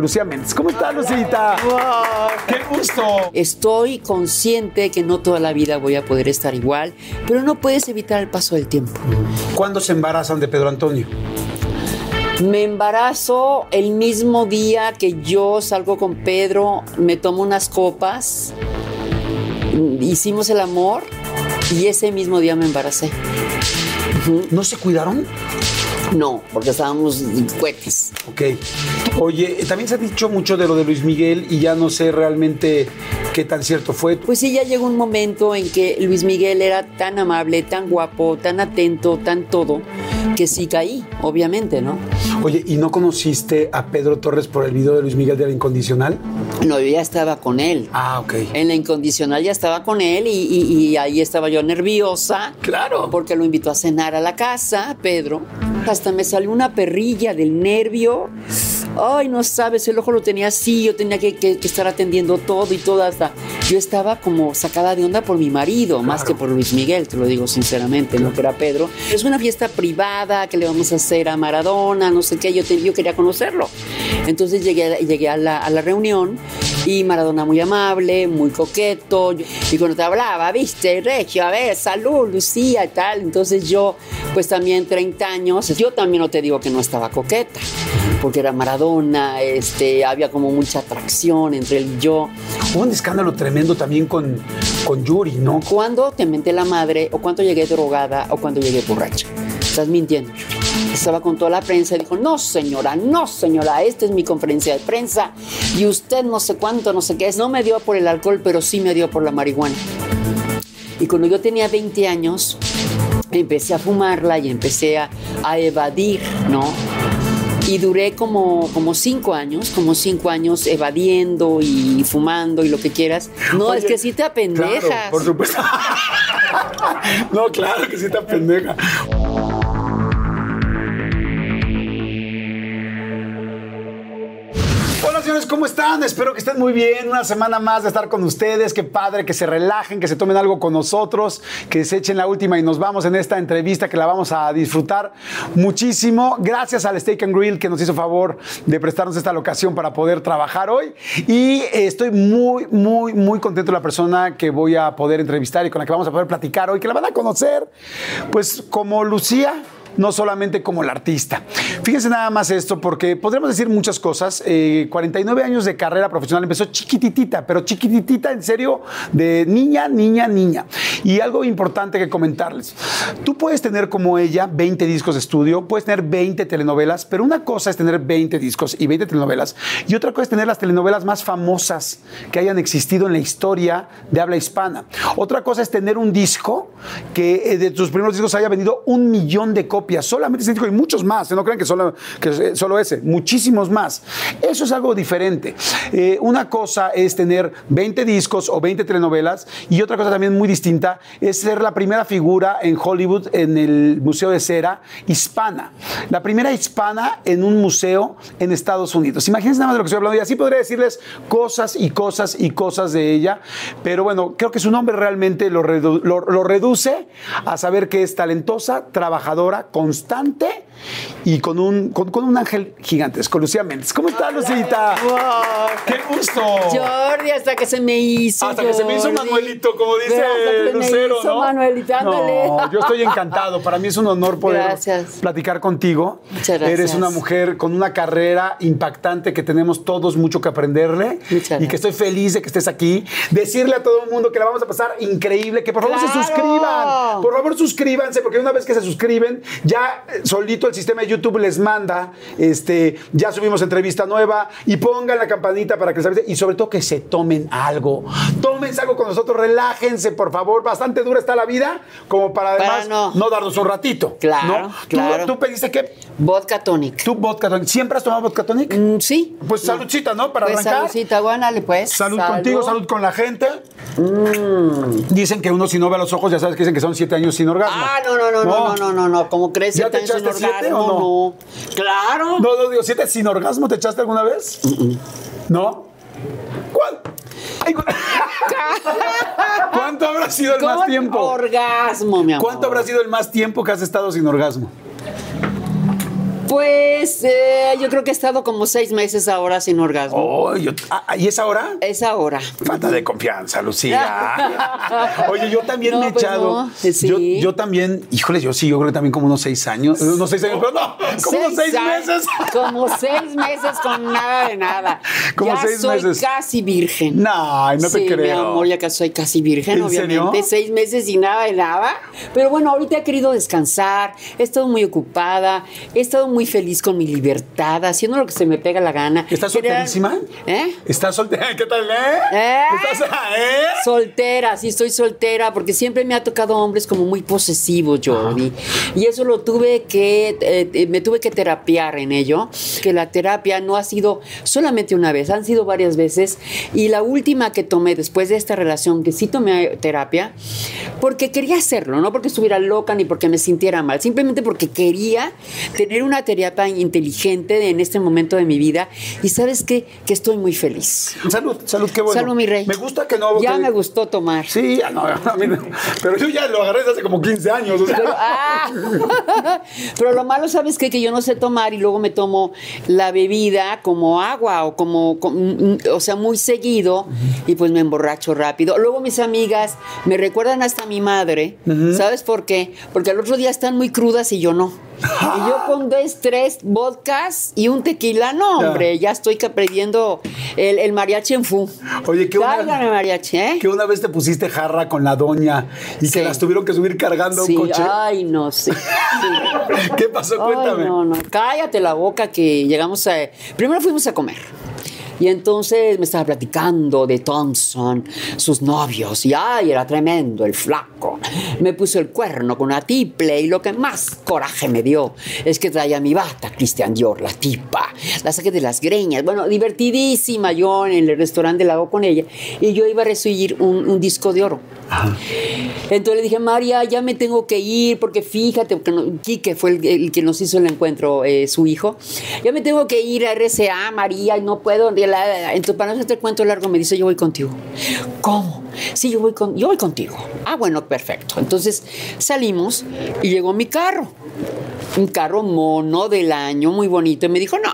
Lucía Méndez. ¿Cómo estás, Lucita? ¡Qué gusto! Estoy consciente que no toda la vida voy a poder estar igual, pero no puedes evitar el paso del tiempo. ¿Cuándo se embarazan de Pedro Antonio? Me embarazo el mismo día que yo salgo con Pedro, me tomo unas copas, hicimos el amor y ese mismo día me embaracé. ¿No se cuidaron? No, porque estábamos cuetes. Ok. Oye, también se ha dicho mucho de lo de Luis Miguel y ya no sé realmente qué tan cierto fue. Pues sí, ya llegó un momento en que Luis Miguel era tan amable, tan guapo, tan atento, tan todo, que sí caí, obviamente, ¿no? Oye, ¿y no conociste a Pedro Torres por el video de Luis Miguel de la Incondicional? No, yo ya estaba con él. Ah, ok. En la Incondicional ya estaba con él y, y- y ahí estaba yo nerviosa. Claro. Porque lo invitó a cenar a la casa, Pedro. Hasta me salió una perrilla del nervio. Ay, no sabes, el ojo lo tenía así, yo tenía que, que- que estar atendiendo todo y todo hasta. Yo estaba como sacada de onda por mi marido, más que por Luis Miguel, te lo digo sinceramente, no que era Pedro. Es una fiesta privada que le vamos a hacer a Maradona, no sé qué, yo, te- yo quería conocerlo. Entonces llegué, llegué a, la, a la reunión y Maradona muy amable, muy coqueto. Y cuando te hablaba, viste, Regio, a ver, salud, Lucía y tal. Entonces yo, pues también 30 años, yo también no te digo que no estaba coqueta, porque era Maradona, este, había como mucha atracción entre él y yo. Hubo un escándalo tremendo también con, con Yuri, ¿no? ¿Cuándo te menté la madre o cuando llegué drogada o cuando llegué borracha? Estás mintiendo. Estaba con toda la prensa y dijo, no señora, no señora, esta es mi conferencia de prensa y usted no sé cuánto, no sé qué es. No me dio por el alcohol, pero sí me dio por la marihuana. Y cuando yo tenía 20 años, empecé a fumarla y empecé a, a evadir, ¿no? Y duré como, como cinco años, como cinco años evadiendo y fumando y lo que quieras. No, Oye, es que sí te apendejas. Claro, por supuesto. no, claro que sí te pendeja. ¿Cómo están? Espero que estén muy bien. Una semana más de estar con ustedes. Qué padre que se relajen, que se tomen algo con nosotros, que se echen la última y nos vamos en esta entrevista que la vamos a disfrutar muchísimo. Gracias al Steak and Grill que nos hizo favor de prestarnos esta locación para poder trabajar hoy. Y estoy muy, muy, muy contento de la persona que voy a poder entrevistar y con la que vamos a poder platicar hoy, que la van a conocer, pues como Lucía no solamente como la artista. Fíjense nada más esto, porque podríamos decir muchas cosas. Eh, 49 años de carrera profesional, empezó chiquititita, pero chiquititita en serio, de niña, niña, niña. Y algo importante que comentarles. Tú puedes tener como ella 20 discos de estudio, puedes tener 20 telenovelas, pero una cosa es tener 20 discos y 20 telenovelas, y otra cosa es tener las telenovelas más famosas que hayan existido en la historia de habla hispana. Otra cosa es tener un disco que eh, de tus primeros discos haya vendido un millón de copias, solamente ese y muchos más, ¿eh? no crean que solo, que eh, solo ese, muchísimos más. Eso es algo diferente. Eh, una cosa es tener 20 discos o 20 telenovelas y otra cosa también muy distinta es ser la primera figura en Hollywood en el Museo de Cera hispana. La primera hispana en un museo en Estados Unidos. Imagínense nada más de lo que estoy hablando y así podría decirles cosas y cosas y cosas de ella, pero bueno, creo que su nombre realmente lo, lo- lo reduce a saber que es talentosa, trabajadora, constante y con un, con, con un ángel gigantesco. Lucía Méndez. ¿Cómo estás, Lucita? ¡Qué gusto! Jordi, hasta que se me hizo. Hasta que se me hizo. Manuelito, como dice Hasta que se me Lucero, hizo ¿no? Manuelito, ándale. No, yo estoy encantado. Para mí es un honor poder Gracias. platicar contigo. Muchas gracias. Eres una mujer con una carrera impactante que tenemos todos mucho que aprenderle. Muchas Y gracias. que estoy feliz de que estés aquí. Decirle a todo el mundo que la vamos a pasar increíble, que por favor se suscriban. Por favor suscríbanse, porque una vez que se suscriben, ya solito el sistema de YouTube les manda, este, ya subimos entrevista nueva y pongan la campanita para que les avise. Y sobre todo que se tomen algo. Tómense algo con nosotros, relájense, por favor. Bastante dura está la vida, como para además no. no. darnos un ratito. Claro, ¿no? ¿Tú- claro. ¿Tú, pediste qué? Vodka tonic. ¿Tú vodka tonic? ¿Siempre has tomado vodka tonic? Mm, sí. Pues saludcita, ¿no? Para Pues arrancar. saludcita, guánale, pues. Salud, contigo, salud con la gente. Mm. Dicen que uno si no ve a los ojos, ya sabes que dicen que son siete años sin orgasmo. Ah, no, no, no, no, no, no, no, no. ¿Cómo crees? ¿Ya te años sin echaste siete o no? Claro. No, no, digo, ¿siete sin orgasmo te echaste alguna vez? ¿No? ¿Cuál? Ay, cu- ¿Cuánto habrá sido el más tiempo? Orgasmo, mi amor. ¿Cuánto habrá sido el más tiempo que has estado sin orgasmo? Pues eh, yo creo que he estado como seis meses ahora sin orgasmo. Oh, yo- ah, ¿Y es ahora? Es ahora. Falta de confianza, Lucía. Oye, yo también No, me he pues echado. no, sí. yo, yo también, híjole, yo sí, yo creo que también como unos seis años. Unos seis años, pero no, como seis meses. Como seis meses con nada de nada. Como ya seis soy meses. casi virgen. No, no te sí, creo. mi amor, ya que soy casi virgen, ¿En obviamente. serio? Seis meses y nada de nada. Pero bueno, ahorita he querido descansar, he estado muy ocupada, he estado muy feliz con mi libertad, haciendo lo que se me pega la gana. ¿Estás solterísima? ¿Eh? ¿Estás soltera? ¿Qué tal, eh? ¿Eh? ¿Estás, eh? Soltera, sí estoy soltera, porque siempre me ha tocado hombres como muy posesivos, Jordi. Y eso lo tuve que, eh, eh, me tuve que terapiar en ello, que la terapia no ha sido solamente una vez, han sido varias veces. Y la última que tomé después de esta relación, que sí tomé terapia, porque quería hacerlo, no porque estuviera loca ni porque me sintiera mal, simplemente porque quería tener una terapia inteligente en este momento de mi vida. Y sabes qué? Que estoy muy feliz. Salud, salud, qué bueno. Salud, mi rey. Me gusta que no. Ya que- me gustó tomar. Sí, no, a mí no. pero yo ya lo agarré desde hace como 15 años. o sea. Pero, ah, pero lo malo, ¿sabes qué? Que yo no sé tomar y luego me tomo la bebida como agua o como, com- o sea, muy seguido y pues me emborracho rápido. Luego mis amigas me recuerdan hasta a mi madre. ¿Sabes por qué? Porque al otro día están muy crudas y yo no. Y yo con dos, tres vodkas y un tequila, no, hombre, ya estoy que perdiendo el, el mariachi en fu. Oye, qué Cáigame, una, mariachi, ¿eh? que una vez te pusiste jarra con la doña y Sí. que las tuvieron que subir cargando a un coche. ay, no sé. Sí. ¿Qué pasó? Cuéntame. Ay, no, no, cállate la boca que llegamos a... Primero fuimos a comer. Y entonces me estaba platicando de Thompson, sus novios, y ay, era tremendo el flaco. Me puso el cuerno con una tiple y lo que más coraje me dio es que traía mi bata Christian Dior, la tipa. La saqué de las greñas. Bueno, divertidísima yo en el restaurante del lago con ella. Y yo iba a recibir un, un disco de oro. Entonces le dije, María, ya me tengo que ir porque fíjate, porque no- Quique fue el, el que nos hizo el encuentro, eh, su hijo. Ya me tengo que ir a RCA, María, y no puedo. la, la, la". Entonces, para no hacerte cuento largo, me dice, yo voy contigo. ¿Cómo? Sí, yo voy, con, yo voy contigo. Ah, bueno, perfecto. Entonces salimos y llegó mi carro. Un carro mono del año, muy bonito. Y me dijo, no,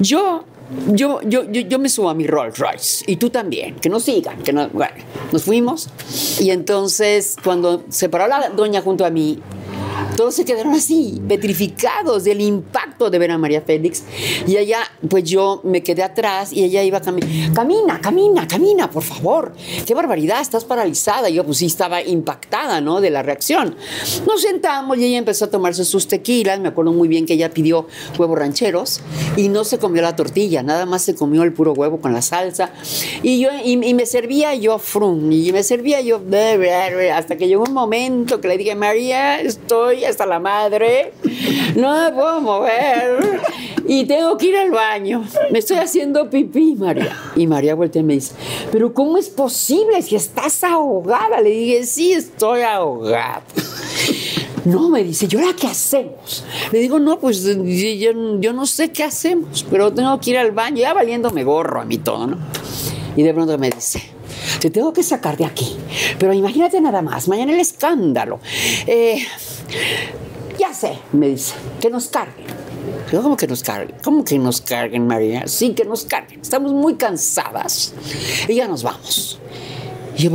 yo yo, yo, yo, yo me subo a mi Rolls Royce y tú también, que nos sigan, que no, bueno, nos fuimos. Y entonces cuando se paró la doña junto a mí, todos se quedaron así, petrificados del impacto de ver a María Félix y ella, pues yo me quedé atrás y ella iba caminando, camina, camina, camina, por favor, qué barbaridad, estás paralizada, y yo pues sí estaba impactada, ¿no? De la reacción. Nos sentamos y ella empezó a tomarse sus tequilas, me acuerdo muy bien que ella pidió huevos rancheros y no se comió la tortilla, nada más se comió el puro huevo con la salsa. Y yo y, y me servía yo frum, y me servía yo hasta que llegó un momento que le dije, María, estoy hasta la madre, no me puedo mover y tengo que ir al baño. Me estoy haciendo pipí, María. Y María voltea y me dice, pero ¿cómo es posible si estás ahogada? Le dije, sí, estoy ahogada. No, me dice, ¿y ahora qué hacemos? Le digo, no, pues yo- yo no sé qué hacemos, pero tengo que ir al baño, ya valiéndome gorro a mí todo, ¿no? Y de pronto me dice, te tengo que sacar de aquí, pero imagínate nada más, mañana el escándalo. Eh, ya sé, me dice, que nos carguen. ¿cómo que nos carguen? ¿Cómo que nos carguen, María? Sí, que nos carguen. Estamos muy cansadas y ya nos vamos. Y yo,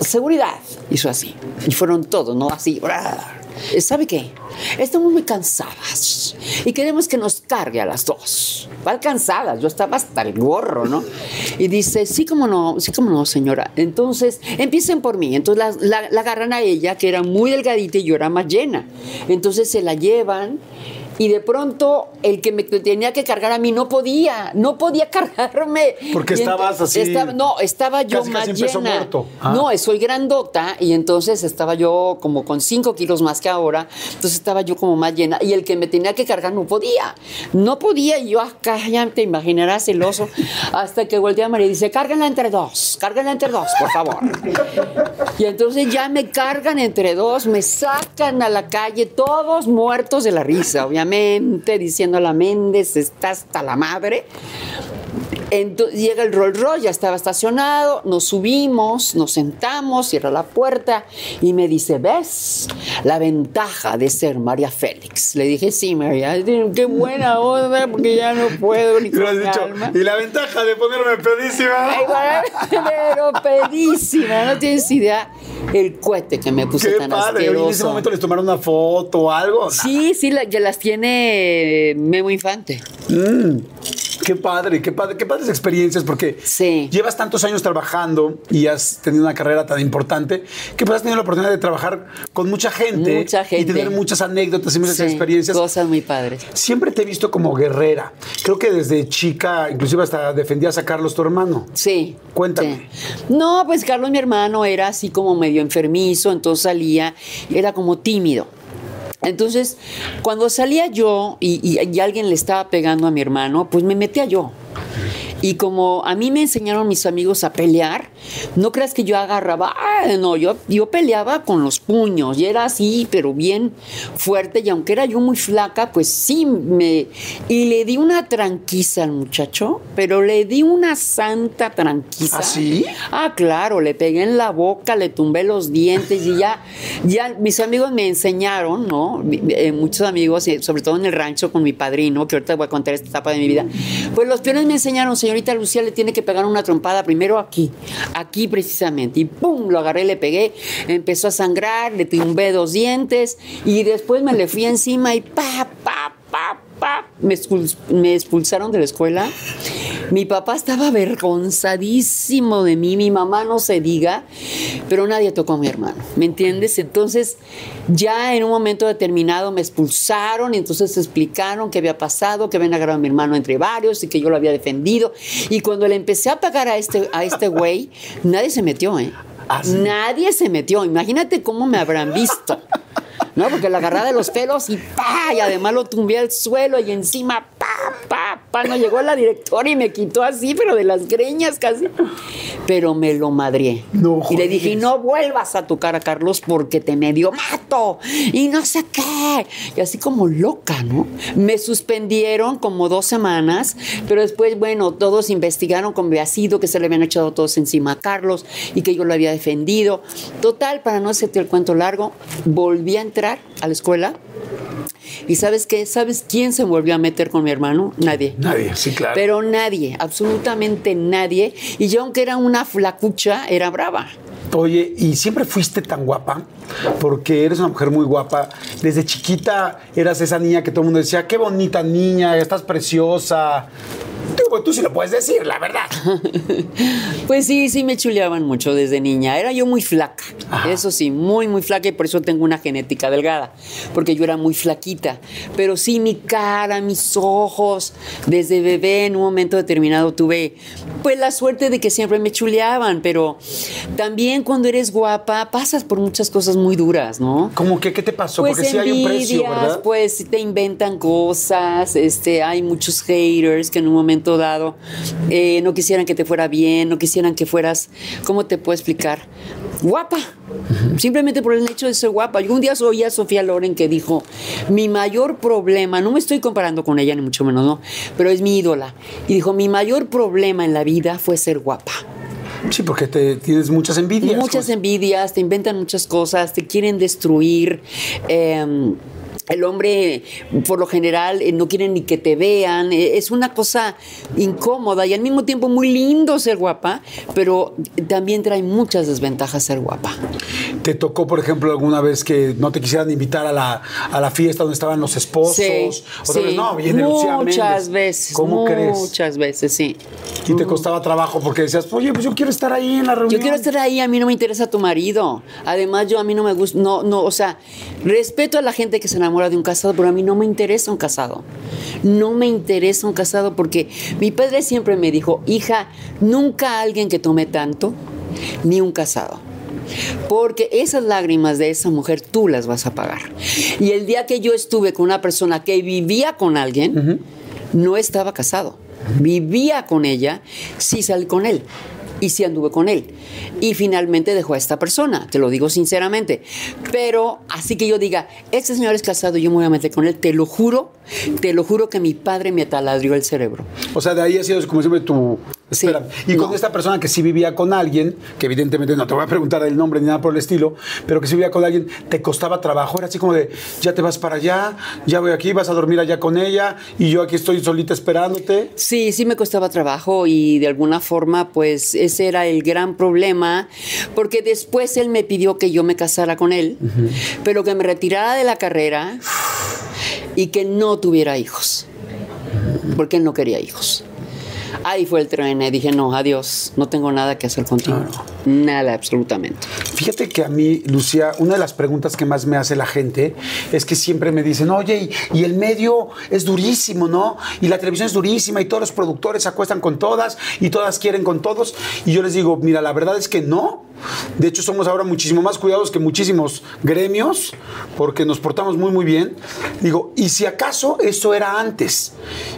seguridad. Hizo así. Y fueron todos, ¿no? Así. ¿Sabe qué? Estamos muy cansadas y queremos que nos cargue a las dos. ¿Cuál cansadas? Yo estaba hasta el gorro, ¿no? Y dice, sí, como no, sí, como no, señora. Entonces, empiecen por mí. Entonces la, la- la agarran a ella, que era muy delgadita y yo era más llena. Entonces se la llevan y de pronto el que me tenía que cargar a mí no podía, no podía cargarme. Porque Y estabas así- estaba- no, estaba yo Casi, más casi llena. muerto. Ah. No, soy grandota y entonces estaba yo como con 5 kilos más que ahora, entonces estaba yo como más llena y el que me tenía que cargar no podía, no podía y yo acá ya te imaginarás el oso hasta que voltea a María y dice, cárganla entre dos, cárganla entre dos, por favor. Y entonces ya me cargan entre dos, me sacan a la calle, todos muertos de la risa, obviamente, diciendo a la Méndez, está hasta la madre. Entonces, llega el Rolls Royce, ya estaba estacionado, nos subimos, nos sentamos, cierra la puerta y me dice, ¿ves la ventaja de ser María Félix? Le dije, sí, María, qué buena onda, porque ya no puedo ni con dicho, calma". y la ventaja de ponerme pedísima. Pero pedísima, no tienes idea el cohete que me puse Qué tan padre. Oye, en ese asqueroso. momento les tomaron una foto o algo. Sí, sí, la- ya las tiene Memo Infante. Mm, qué padre, qué padre, qué padres experiencias, porque Sí. llevas tantos años trabajando y has tenido una carrera tan importante que pues has tenido la oportunidad de trabajar con mucha gente, Mucha gente. y tener muchas anécdotas y muchas Sí, experiencias. Cosas muy padres. Siempre te he visto como guerrera. Creo que desde chica, inclusive hasta defendías a Carlos, tu hermano. Sí. Cuéntame. sí. No, pues Carlos, mi hermano, era así como medio enfermizo, entonces salía, era como tímido. Entonces, cuando salía yo y, alguien le estaba pegando a mi hermano, pues me metía yo. Y como a mí me enseñaron mis amigos a pelear, no creas que yo agarraba, ah, no, yo, yo peleaba con los puños y era así, pero bien fuerte. Y aunque era yo muy flaca, pues sí me. Y le di una tranquiza al muchacho, pero le di una santa tranquiza. ¿Ah, sí? Ah, claro, le pegué en la boca, le tumbé los dientes y ya, ya mis amigos me enseñaron, ¿no? Eh, muchos amigos, eh, sobre todo en el rancho con mi padrino, que ahorita voy a contar esta etapa de mi vida, pues los peones me enseñaron, señorita Lucía, le tiene que pegar una trompada primero aquí, aquí precisamente, y pum, lo agarré, le pegué, empezó a sangrar, le tumbé dos dientes y después me le fui encima y pa, pa, pa, pa, me, expul- me expulsaron de la escuela. Mi papá estaba avergonzadísimo de mí, mi mamá no se diga, pero nadie tocó a mi hermano, ¿me entiendes? Entonces, ya en un momento determinado me expulsaron y entonces explicaron qué había pasado, que habían agarrado a mi hermano entre varios y que yo lo había defendido. Y cuando le empecé a pagar a este, a este güey, nadie se metió, ¿eh? ¿Ah, sí? Nadie se metió. Imagínate cómo me habrán visto. ¿no? Porque la agarraba de los pelos y pa, y además lo tumbé al suelo y encima pa, no llegó la directora y me quitó así, pero de las greñas casi. Pero me lo madrié. No y le dije, no vuelvas a tocar a Carlos porque te medio mato y no sé qué. Y así como loca, ¿no? Me suspendieron como dos semanas, pero después, bueno, todos investigaron cómo había sido, que se le habían echado todos encima a Carlos y que yo lo había defendido. Total, para no hacerte el cuento largo, volví a entrar a la escuela. ¿Y sabes qué? ¿Sabes quién se volvió a meter con mi hermano? Nadie. Nadie, sí, claro. Pero nadie, absolutamente nadie. Y yo, aunque era una flacucha, era brava. Oye, ¿y siempre fuiste tan guapa? Porque eres una mujer muy guapa. Desde chiquita eras esa niña que todo el mundo decía, qué bonita niña, estás preciosa. Digo, tú sí lo puedes decir, la verdad. Pues sí, sí me chuleaban mucho desde niña. Era yo muy flaca. Ajá. Eso sí, muy, muy flaca y por eso tengo una genética delgada. Porque yo era muy flaquita. Pero sí, mi cara, mis ojos. Desde bebé, en un momento determinado, tuve pues la suerte de que siempre me chuleaban. Pero también cuando eres guapa, pasas por muchas cosas muy duras, ¿no? ¿Cómo que qué te pasó? Pues Porque sí hay un precio, envidias, ¿verdad? pues te inventan cosas, este, hay muchos haters que en un momento dado eh, no quisieran que te fuera bien, no quisieran que fueras, ¿cómo te puedo explicar? Guapa. Simplemente por el hecho de ser guapa. Yo un día oí a Sofía Loren que dijo, mi mayor problema, no me estoy comparando con ella ni mucho menos, no, pero es mi ídola. Y dijo, mi mayor problema en la vida fue ser guapa. Sí, porque te, tienes muchas envidias. Muchas pues. envidias, te inventan muchas cosas, te quieren destruir. eh, el hombre, por lo general, eh, no quiere ni que te vean. eh, Es una cosa incómoda y al mismo tiempo muy lindo ser guapa, pero también trae muchas desventajas ser guapa. ¿Te tocó, por ejemplo, alguna vez que no te quisieran invitar a la, a la fiesta donde estaban los esposos? Sí, Otra vez, no, muchas veces. ¿Cómo crees? Muchas veces, sí. Y te costaba trabajo porque decías, oye, pues yo quiero estar ahí en la reunión. Yo quiero estar ahí, a mí no me interesa tu marido. Además, yo a mí no me gusta, no, no, o sea, respeto a la gente que se enamora de un casado, pero a mí no me interesa un casado. No me interesa un casado porque mi padre siempre me dijo, hija, nunca alguien que tome tanto, ni un casado. Porque esas lágrimas de esa mujer tú las vas a pagar. Y el día que yo estuve con una persona que vivía con alguien, no estaba casado. Vivía con ella, sí salí con él. Y sí anduve con él. Y finalmente dejó a esta persona, te lo digo sinceramente. Pero así que yo diga, este señor es casado yo me voy a meter con él, te lo juro, te lo juro que mi padre me ataladrió el cerebro. O sea, de ahí ha sido como siempre tu... Sí, Espera. y con no. esta persona que sí vivía con alguien, que evidentemente no te voy a preguntar el nombre ni nada por el estilo, pero que sí vivía con alguien, te costaba trabajo, era así como de, ya te vas para allá, ya voy aquí, vas a dormir allá con ella, y yo aquí estoy solita esperándote. Sí, sí me costaba trabajo y de alguna forma pues ese era el gran problema porque después él me pidió que yo me casara con él, pero que me retirara de la carrera y que no tuviera hijos, porque él no quería hijos. Ahí fue el tren y dije, no, adiós, no tengo nada que hacer contigo. Nada, absolutamente. Fíjate que a mí, Lucía, una de las preguntas que más me hace la gente es que siempre me dicen, oye, y, y el medio es durísimo, ¿no? Y la televisión es durísima y todos los productores se acuestan con todas y todas quieren con todos. Y yo les digo, mira, la verdad es que no. De hecho, somos ahora muchísimo más cuidados que muchísimos gremios porque nos portamos muy, muy bien. Digo, y si acaso eso era antes,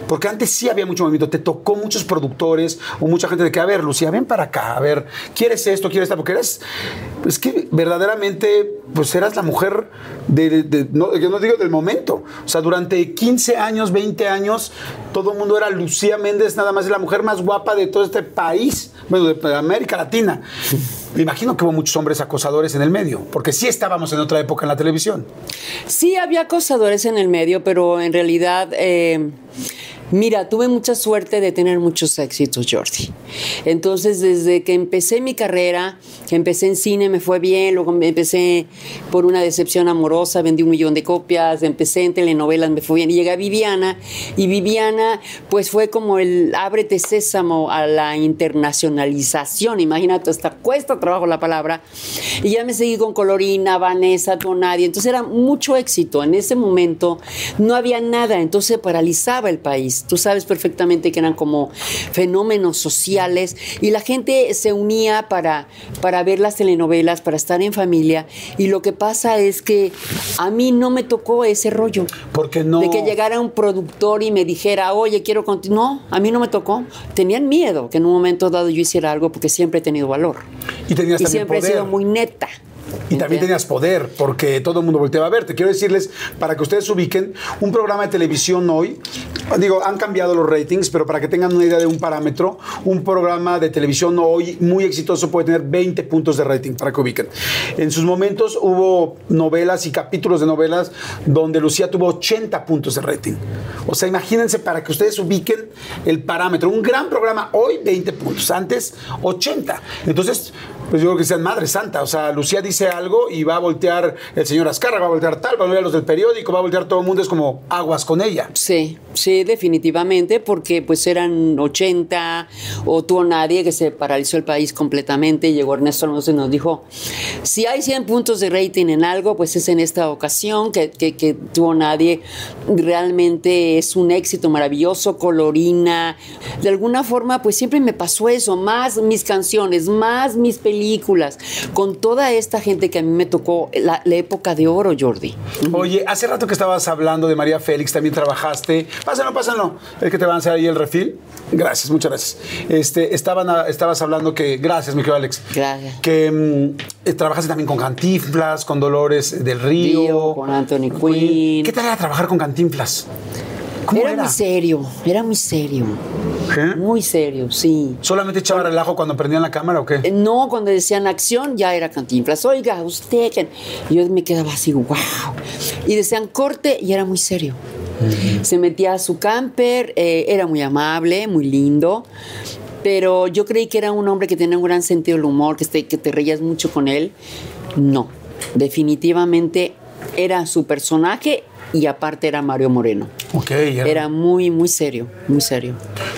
porque antes sí había mucho movimiento, te tocó muchos productores o mucha gente de que, a ver, Lucía, ven para acá, a ver, ¿quieres esto, quieres esto? Porque eres, es que verdaderamente, pues eras la mujer de, yo no digo del momento. O sea, durante 15 años, 20 años, todo el mundo era Lucía Méndez, nada más la mujer más guapa de todo este país, bueno, de América Latina. Me imagino que hubo muchos hombres acosadores en el medio, porque sí estábamos en otra época en la televisión. Sí, había acosadores en el medio, pero en realidad, eh, mira, tuve mucha suerte de tener muchos éxitos, Jordi. Entonces, desde que empecé mi carrera, empecé en cine, me fue bien, luego empecé por una decepción amorosa, vendí un millón de copias, empecé en telenovelas, me fue bien, y llegué a Viviana, y Viviana, pues fue como el ábrete sésamo a la internacionalización, imagínate, hasta cuesta trabajo la palabra, y ya me seguí con Colorina, Vanessa, Tonadi, entonces era mucho éxito, en ese momento no había nada, entonces paralizaba el país, tú sabes perfectamente que eran como fenómenos sociales, y la gente se unía para, para ver las telenovelas, para estar en familia, y lo que pasa es que a mí no me tocó ese rollo. Porque no. De que llegara un productor y me dijera, oye, quiero continuar. No, a mí no me tocó. Tenían miedo que en un momento dado yo hiciera algo porque siempre he tenido valor. Y tenías y también siempre poder. he sido muy neta. Y también tenías poder, porque todo el mundo volteaba a verte. Quiero decirles, para que ustedes ubiquen, un programa de televisión hoy, digo, han cambiado los ratings, pero para que tengan una idea de un parámetro, un programa de televisión hoy muy exitoso puede tener 20 puntos de rating, para que ubiquen. En sus momentos hubo novelas y capítulos de novelas donde Lucía tuvo 80 puntos de rating. O sea, imagínense para que ustedes ubiquen el parámetro. Un gran programa hoy, 20 puntos. Antes, 80. Entonces, pues yo creo que sean Madre Santa. O sea, Lucía dice algo y va a voltear el señor Azcárraga, va a voltear tal, va a voltear los del periódico, va a voltear todo el mundo. Es como aguas con ella. Sí, sí, definitivamente, porque pues eran 80 o tuvo nadie que se paralizó el país completamente. Llegó Ernesto Alonso y nos dijo, si hay 100 puntos de rating en algo, pues es en esta ocasión que, que, que tuvo nadie. Realmente es un éxito maravilloso, colorina. De alguna forma, pues siempre me pasó eso, más mis canciones, más mis películas, con toda esta gente que a mí me tocó la, la época de oro, Jordi. Oye, hace rato que estabas hablando de María Félix, también trabajaste. Pásalo, pásalo. Es que te van a hacer ahí el refil. Gracias, muchas gracias. Este, estaban, a- estabas hablando que. Gracias, mi querido Alex. Gracias. Que mm, eh, trabajaste también con Cantinflas, con Dolores del Río. Río, con Anthony Quinn. ¿Qué tal era trabajar con Cantinflas? ¿Cómo Era, era? muy serio, era muy serio. ¿Qué? Muy serio, sí. ¿Solamente echaba relajo cuando prendían la cámara o qué? Eh, No, cuando decían acción ya era Cantinflas. Oiga, usted. que-". Y yo me quedaba así, wow. Y decían corte y era muy serio. Se metía a su camper, eh, era muy amable, muy lindo. Pero yo creí que era un hombre que tenía un gran sentido del humor, que, te- que te reías mucho con él. No, definitivamente era su personaje y aparte era Mario Moreno. Ok, era- Era muy, muy serio, muy serio.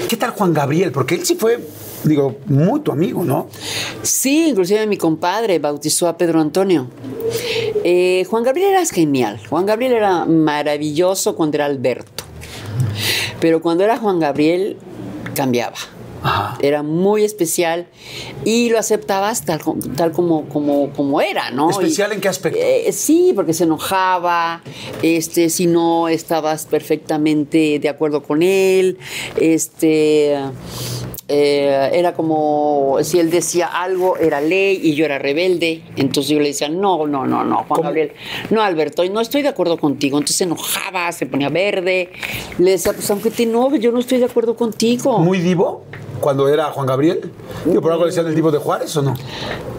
¿Qué tal Juan Gabriel? Porque él sí fue, digo, muy tu amigo, ¿no? Sí, inclusive mi compadre bautizó a Pedro Antonio. Eh, Juan Gabriel era genial. Juan Gabriel era maravilloso cuando era Alberto. Pero cuando era Juan Gabriel, cambiaba. Ajá. Era muy especial y lo aceptabas tal, tal como, como, como era, ¿no? ¿Especial Y- en qué aspecto? eh, sí, porque se enojaba, este, si no estabas perfectamente de acuerdo con él, este, eh, era como si él decía algo, era ley y yo era rebelde. Entonces yo le decía, no, no, no, no, Juan ¿Cómo? Gabriel, no, Alberto, no estoy de acuerdo contigo. Entonces se enojaba, se ponía verde. Le decía, pues aunque te enojes, yo no estoy de acuerdo contigo. ¿Muy divo? Cuando era Juan Gabriel. Digo, ¿Por algo le decían el divo de Juárez o no?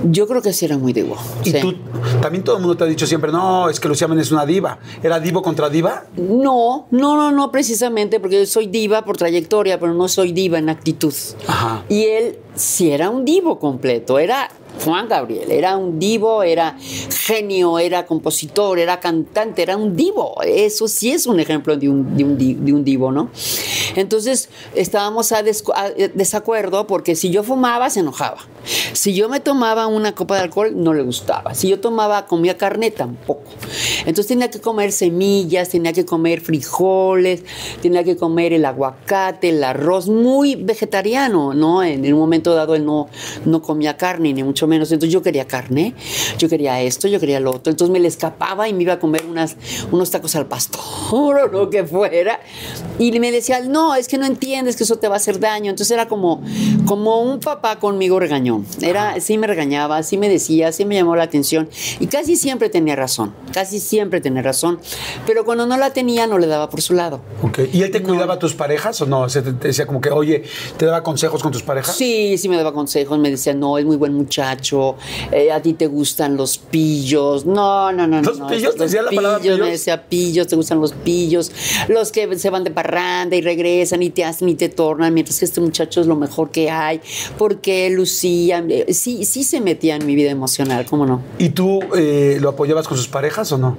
Yo creo que sí era muy divo. Y sí. tú, también todo el mundo te ha dicho siempre, no, es que Lucía Méndez es una diva. ¿Era divo contra diva? No, no, no, no, precisamente porque yo soy diva por trayectoria, pero no soy diva en actitud. Ajá. Y él sí era un divo completo, era Juan Gabriel, era un divo, era genio, era compositor, era cantante, era un divo. Eso sí es un ejemplo de un, divo, ¿no? Entonces estábamos a eh, desacuerdo porque si yo fumaba se enojaba. Si yo me tomaba una copa de alcohol no le gustaba. Si yo tomaba, comía carne tampoco. Entonces tenía que comer semillas, tenía que comer frijoles, tenía que comer el aguacate, el arroz, muy vegetariano, ¿no? En, en un momento dado él no, no comía carne, ni mucho menos. Entonces yo quería carne, yo quería esto, yo quería lo otro. Entonces me le escapaba y me iba a comer unas, unos tacos al pastor o lo que fuera. Y me decía, no, es que no entiendes que eso te va a hacer daño. Entonces era como, como un papá conmigo regañón. Era, sí me regañaba, sí me decía, sí me llamó la atención. Y casi siempre tenía razón, casi siempre tenía razón. Pero cuando no la tenía, no le daba por su lado. Ok. ¿Y él te cuidaba a tus parejas o no? Te, te decía como que, oye, ¿te daba consejos con tus parejas? Sí, sí me daba consejos, me decía, no, es muy buen muchacho, eh, a ti te gustan los pillos. No, no, no, ¿Los no. pillos? ¿Te decía la palabra pillos? Me decía pillos, te gustan los pillos, los que se van de parranda y regresan y te hacen y te tornan, mientras que este muchacho es lo mejor que hay, porque Lucía, eh, sí, sí se metía en mi vida emocional, ¿cómo no? ¿Y tú eh, lo apoyabas con sus parejas o no?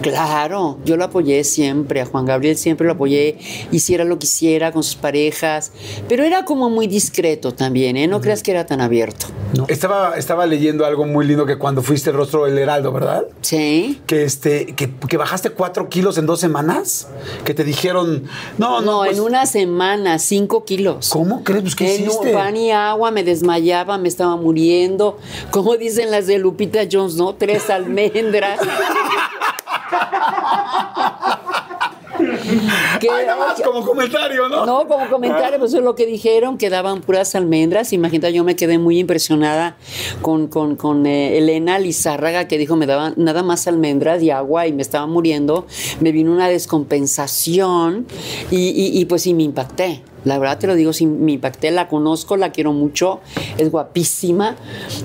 Claro, yo lo apoyé siempre, a Juan Gabriel siempre lo apoyé, hiciera lo que hiciera con sus parejas, pero era como muy discreto también, ¿eh? No creas que era tan abierto. No. Estaba, estaba leyendo algo muy lindo que cuando fuiste el rostro del Heraldo, ¿verdad? Sí. Que, este, que, que bajaste cuatro kilos en dos semanas. Que te dijeron, no, no. No, pues, en una semana, cinco kilos. ¿Cómo crees? Pues, ¿qué en hiciste? un pan y agua, me desmayaba, me estaba muriendo. Como dicen las de Lupita Jones, ¿no? Tres almendras. Que- Ay, nada más como comentario, ¿no? No, como comentario, pues es lo que dijeron, que daban puras almendras. Imagínate, yo me quedé muy impresionada con, con, con, eh, Elena Lizárraga, que dijo me daban nada más almendras y agua y me estaba muriendo. Me vino una descompensación y, y- y, pues sí me impacté. La verdad te lo digo, sí me impacté, la conozco, la quiero mucho, es guapísima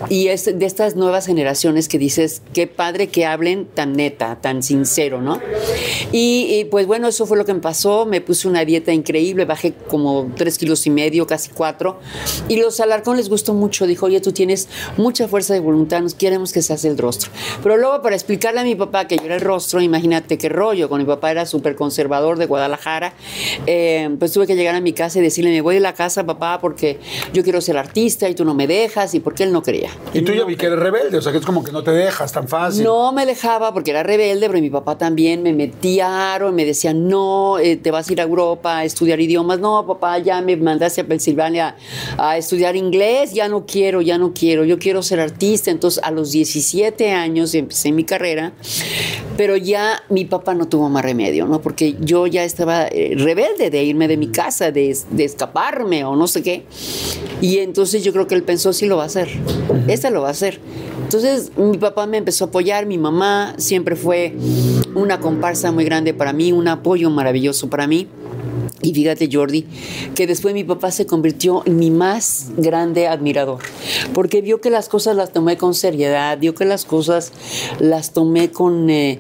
y es de estas nuevas generaciones que dices, qué padre que hablen tan neta, tan sincero, ¿no? Y, pues bueno, eso fue lo que me pasó, me puse una dieta increíble, bajé como tres kilos y medio, casi cuatro, y los Alarcón les gustó mucho, dijo, oye, tú tienes mucha fuerza de voluntad, nos queremos que seas el rostro. Pero luego para explicarle a mi papá que yo era el rostro, imagínate qué rollo, con mi papá era súper conservador de Guadalajara, eh, pues tuve que llegar a mi casa y decirle, me voy de la casa, papá, porque yo quiero ser artista y tú no me dejas, y porque él no quería. Y tú ya No vi que eres rebelde, o sea que es como que no te dejas tan fácil. no me dejaba porque era rebelde, pero mi papá también me metía aro, me decía, no, eh, te vas a ir a Europa a estudiar idiomas. No, papá, ya me mandaste a Pensilvania a estudiar inglés, ya no quiero, ya no quiero, yo quiero ser artista. Entonces, a los 17 años empecé mi carrera, pero ya mi papá no tuvo más remedio, ¿no? Porque yo ya estaba eh, rebelde de irme de mi casa, de, de escaparme o no sé qué. Y entonces yo creo que él pensó, sí lo va a hacer, esta lo va a hacer. Entonces mi papá me empezó a apoyar, mi mamá siempre fue una comparsa muy grande para mí, un apoyo maravilloso para mí. Y fíjate, Jordi, que después mi papá se convirtió en mi más grande admirador, porque vio que las cosas las tomé con seriedad, vio que las cosas las tomé con, eh,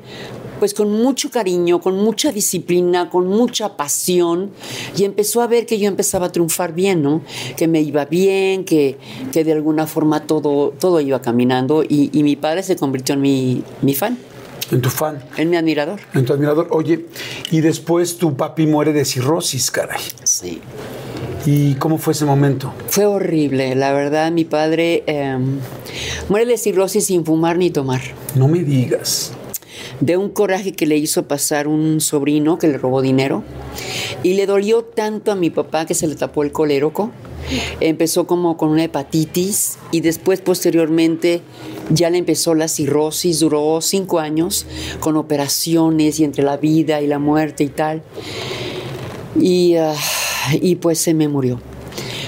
pues con mucho cariño, con mucha disciplina, con mucha pasión, y empezó a ver que yo empezaba a triunfar bien, ¿no? Que me iba bien, que, que de alguna forma todo, todo iba caminando, y, y mi padre se convirtió en mi, mi fan, En tu fan, en mi admirador. en tu admirador. Oye, y después tu papi muere de cirrosis, caray. Sí. ¿Y cómo fue ese momento? Fue horrible, la verdad, mi padre eh, muere de cirrosis sin fumar ni tomar. No me digas. De un coraje que le hizo pasar un sobrino que le robó dinero. Y le dolió tanto a mi papá que se le tapó el coléroco. Empezó como con una hepatitis y después posteriormente ya le empezó la cirrosis. Duró cinco años con operaciones y entre la vida y la muerte y tal. Y, ah, y pues se me murió.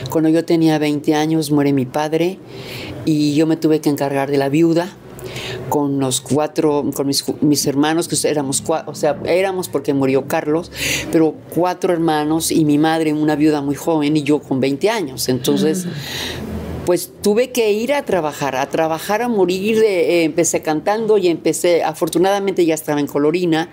Cuando yo tenía 20 años muere mi padre y yo me tuve que encargar de la viuda con los cuatro, con mis, mis hermanos, que éramos cuatro, o sea, éramos porque murió Carlos, pero cuatro hermanos y mi madre, una viuda muy joven, y yo con 20 años. Entonces, pues tuve que ir a trabajar, a trabajar a morir. eh, empecé cantando y empecé, afortunadamente ya estaba en Colorina,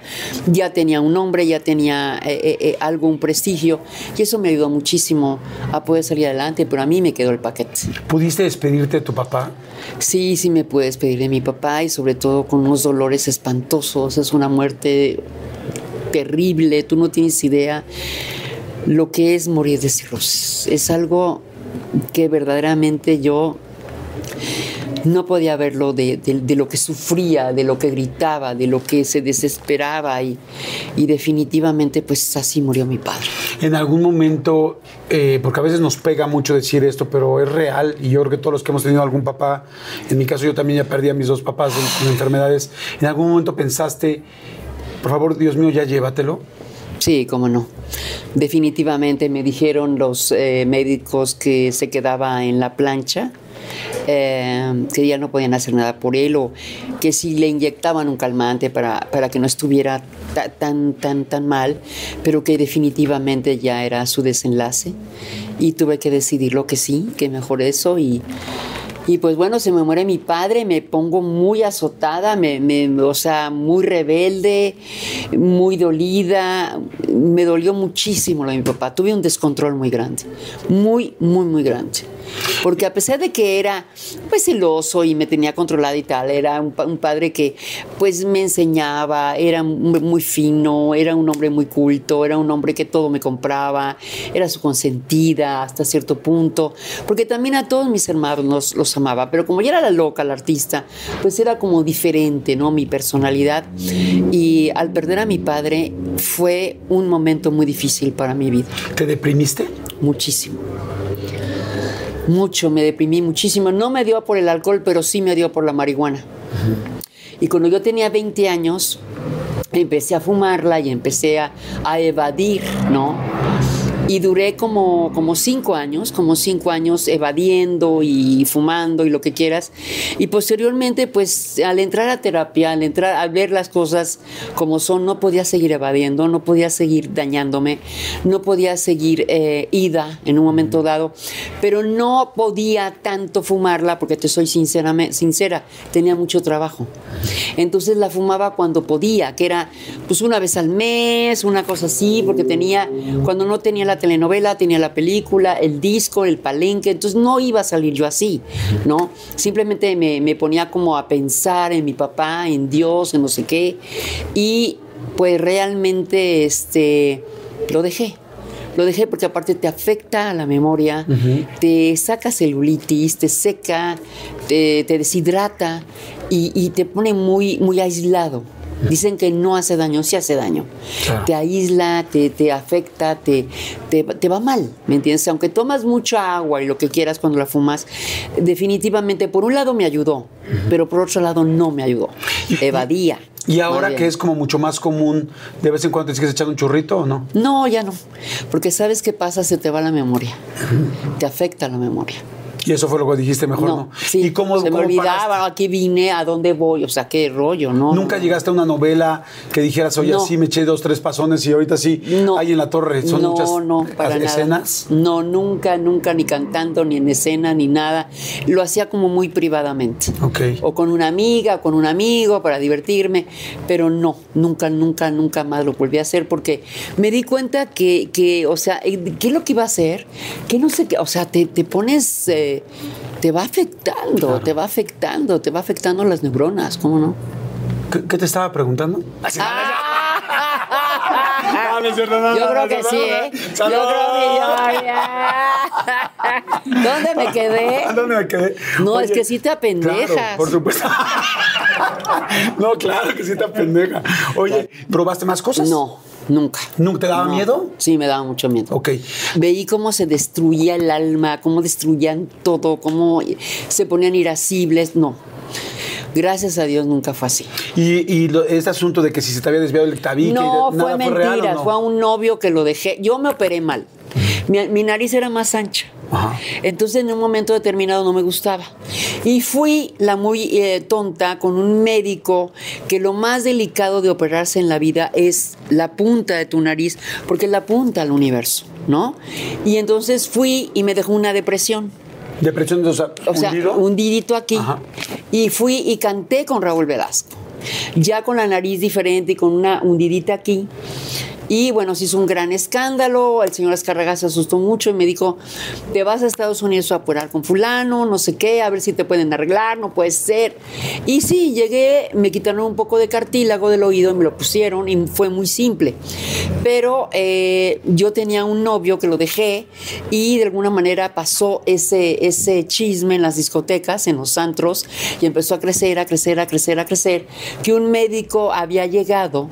ya tenía un nombre, ya tenía eh, eh, eh, algo, un prestigio, y eso me ayudó muchísimo a poder salir adelante, pero a mí me quedó el paquete. ¿Pudiste despedirte de tu papá? Sí, sí me puedes pedir de mi papá y sobre todo con unos dolores espantosos. Es una muerte terrible. Tú no tienes idea lo que es morir de cirrosis. Es algo que verdaderamente yo no podía verlo de, de- lo que sufría, de lo que gritaba, de lo que se desesperaba y, y definitivamente pues así murió mi padre. En algún momento, eh, porque a veces nos pega mucho decir esto, pero es real, y yo creo que todos los que hemos tenido algún papá, en mi caso yo también ya perdí a mis dos papás con enfermedades, ¿en algún momento pensaste, por favor, Dios mío, ya llévatelo? Sí, cómo no. Definitivamente me dijeron los eh, médicos que se quedaba en la plancha, eh, que ya no podían hacer nada por él o que si le inyectaban un calmante para, para que no estuviera ta- tan, tan, tan mal, pero que definitivamente ya era su desenlace. Y tuve que decidir lo que sí, que mejor eso y... Y pues bueno, se me muere mi padre, me pongo muy azotada, me, me- o sea, muy rebelde, muy dolida. Me dolió muchísimo lo de mi papá. Tuve un descontrol muy grande, muy, muy, muy grande. Porque a pesar de que era pues celoso y me tenía controlada y tal, era un, un padre que pues me enseñaba, era muy, fino, era un hombre muy culto, era un hombre que todo me compraba, era su consentida hasta cierto punto, porque también a todos mis hermanos los, amaba, pero como ya era la loca, la artista, pues era como diferente, ¿no? Mi personalidad. Y al perder a mi padre fue un momento muy difícil para mi vida ¿Te deprimiste? muchísimo. Mucho, me deprimí muchísimo. No me dio por el alcohol, pero sí me dio por la marihuana. Y cuando yo tenía 20 años, empecé a fumarla y empecé a, a evadir, ¿no? Y duré como, como cinco años, como cinco años evadiendo y fumando y lo que quieras. Y posteriormente, pues al entrar a terapia, al entrar a ver las cosas como son, no podía seguir evadiendo, no podía seguir dañándome, no podía seguir eh, ida en un momento dado, pero no podía tanto fumarla porque te soy sinceramente, sincera, tenía mucho trabajo. Entonces la fumaba cuando podía, que era pues una vez al mes, una cosa así, porque tenía, cuando no tenía la telenovela, tenía la película, el disco, el palenque, entonces no iba a salir yo así, ¿no? Simplemente me, me ponía como a pensar en mi papá, en Dios, en no sé qué, y pues realmente este, lo dejé. Lo dejé porque aparte te afecta a la memoria, te saca celulitis, te seca, te, te deshidrata y, y te pone muy, muy aislado. Dicen que no hace daño, sí hace daño. Claro. Te aísla, te, te afecta, te, te, te va mal, ¿me entiendes? Aunque tomas mucha agua y lo que quieras cuando la fumas, definitivamente por un lado me ayudó, pero por otro lado no me ayudó. Evadía. Y ahora que es como mucho más común, de vez en cuando te sigues echando un churrito o no? No, ya no. Porque sabes qué pasa, se te va la memoria. Te afecta la memoria. Y eso fue lo que dijiste mejor, ¿no? Sí, ¿Y cómo, se me olvidaba paraste? a qué vine, a dónde voy, o sea, qué rollo, ¿no? ¿Nunca llegaste a una novela que dijeras, oye, No. sí me eché dos, tres pasones y ahorita sí, No. ahí en la torre son no, muchas no, para escenas? Nada. No, nunca, nunca, ni cantando, ni en escena, ni nada. Lo hacía como muy privadamente. Ok. O con una amiga, o con un amigo, para divertirme. Pero no, nunca, nunca, nunca más lo volví a hacer porque me di cuenta que, que o sea, eh, ¿qué es lo que iba a hacer? Que no sé qué, o sea, te, te pones. eh, te va afectando, te va afectando, te va afectando las neuronas, ¿cómo no? ¿Qué, qué te estaba preguntando? Ah, Yo creo que sí. ¿eh? Yo creo que yo. ¿Dónde me quedé? ¿Dónde me quedé? No, es que sí te apendejas. Claro, por supuesto. no, claro que sí te apendeja. Oye, ¿probaste más cosas? No, nunca. ¿Nunca te daba No. miedo? Sí, me daba mucho miedo. Ok. Veí cómo se destruía el alma, cómo destruían todo, cómo se ponían irascibles. No. Gracias a Dios nunca fue así. Y, y lo- este asunto de que si se te había desviado el tabique No, y de- fue nada mentira, real, ¿o no? fue a un novio que lo dejé. Yo me operé mal. Mi, mi nariz era más ancha. Ajá. Entonces en un momento determinado no me gustaba. Y fui la muy eh, tonta con un médico que lo más delicado de operarse en la vida es la punta de tu nariz, porque la punta al universo, ¿no? Y entonces fui y me dejó una depresión. Depresión, o sea, O sea, hundido. hundidito aquí. Ajá. Y fui y canté con Raúl Velasco. Ya con la nariz diferente y con una hundidita aquí. Y bueno, se hizo un gran escándalo. El señor Escarraga se asustó mucho y me dijo: Te vas a Estados Unidos a apurar con Fulano, no sé qué, a ver si te pueden arreglar, no puede ser. Y sí, llegué, me quitaron un poco de cartílago del oído y me lo pusieron y fue muy simple. Pero eh, yo tenía un novio que lo dejé y de alguna manera pasó ese, ese chisme en las discotecas, en los antros, y empezó a crecer, a crecer, a crecer, a crecer, que un médico había llegado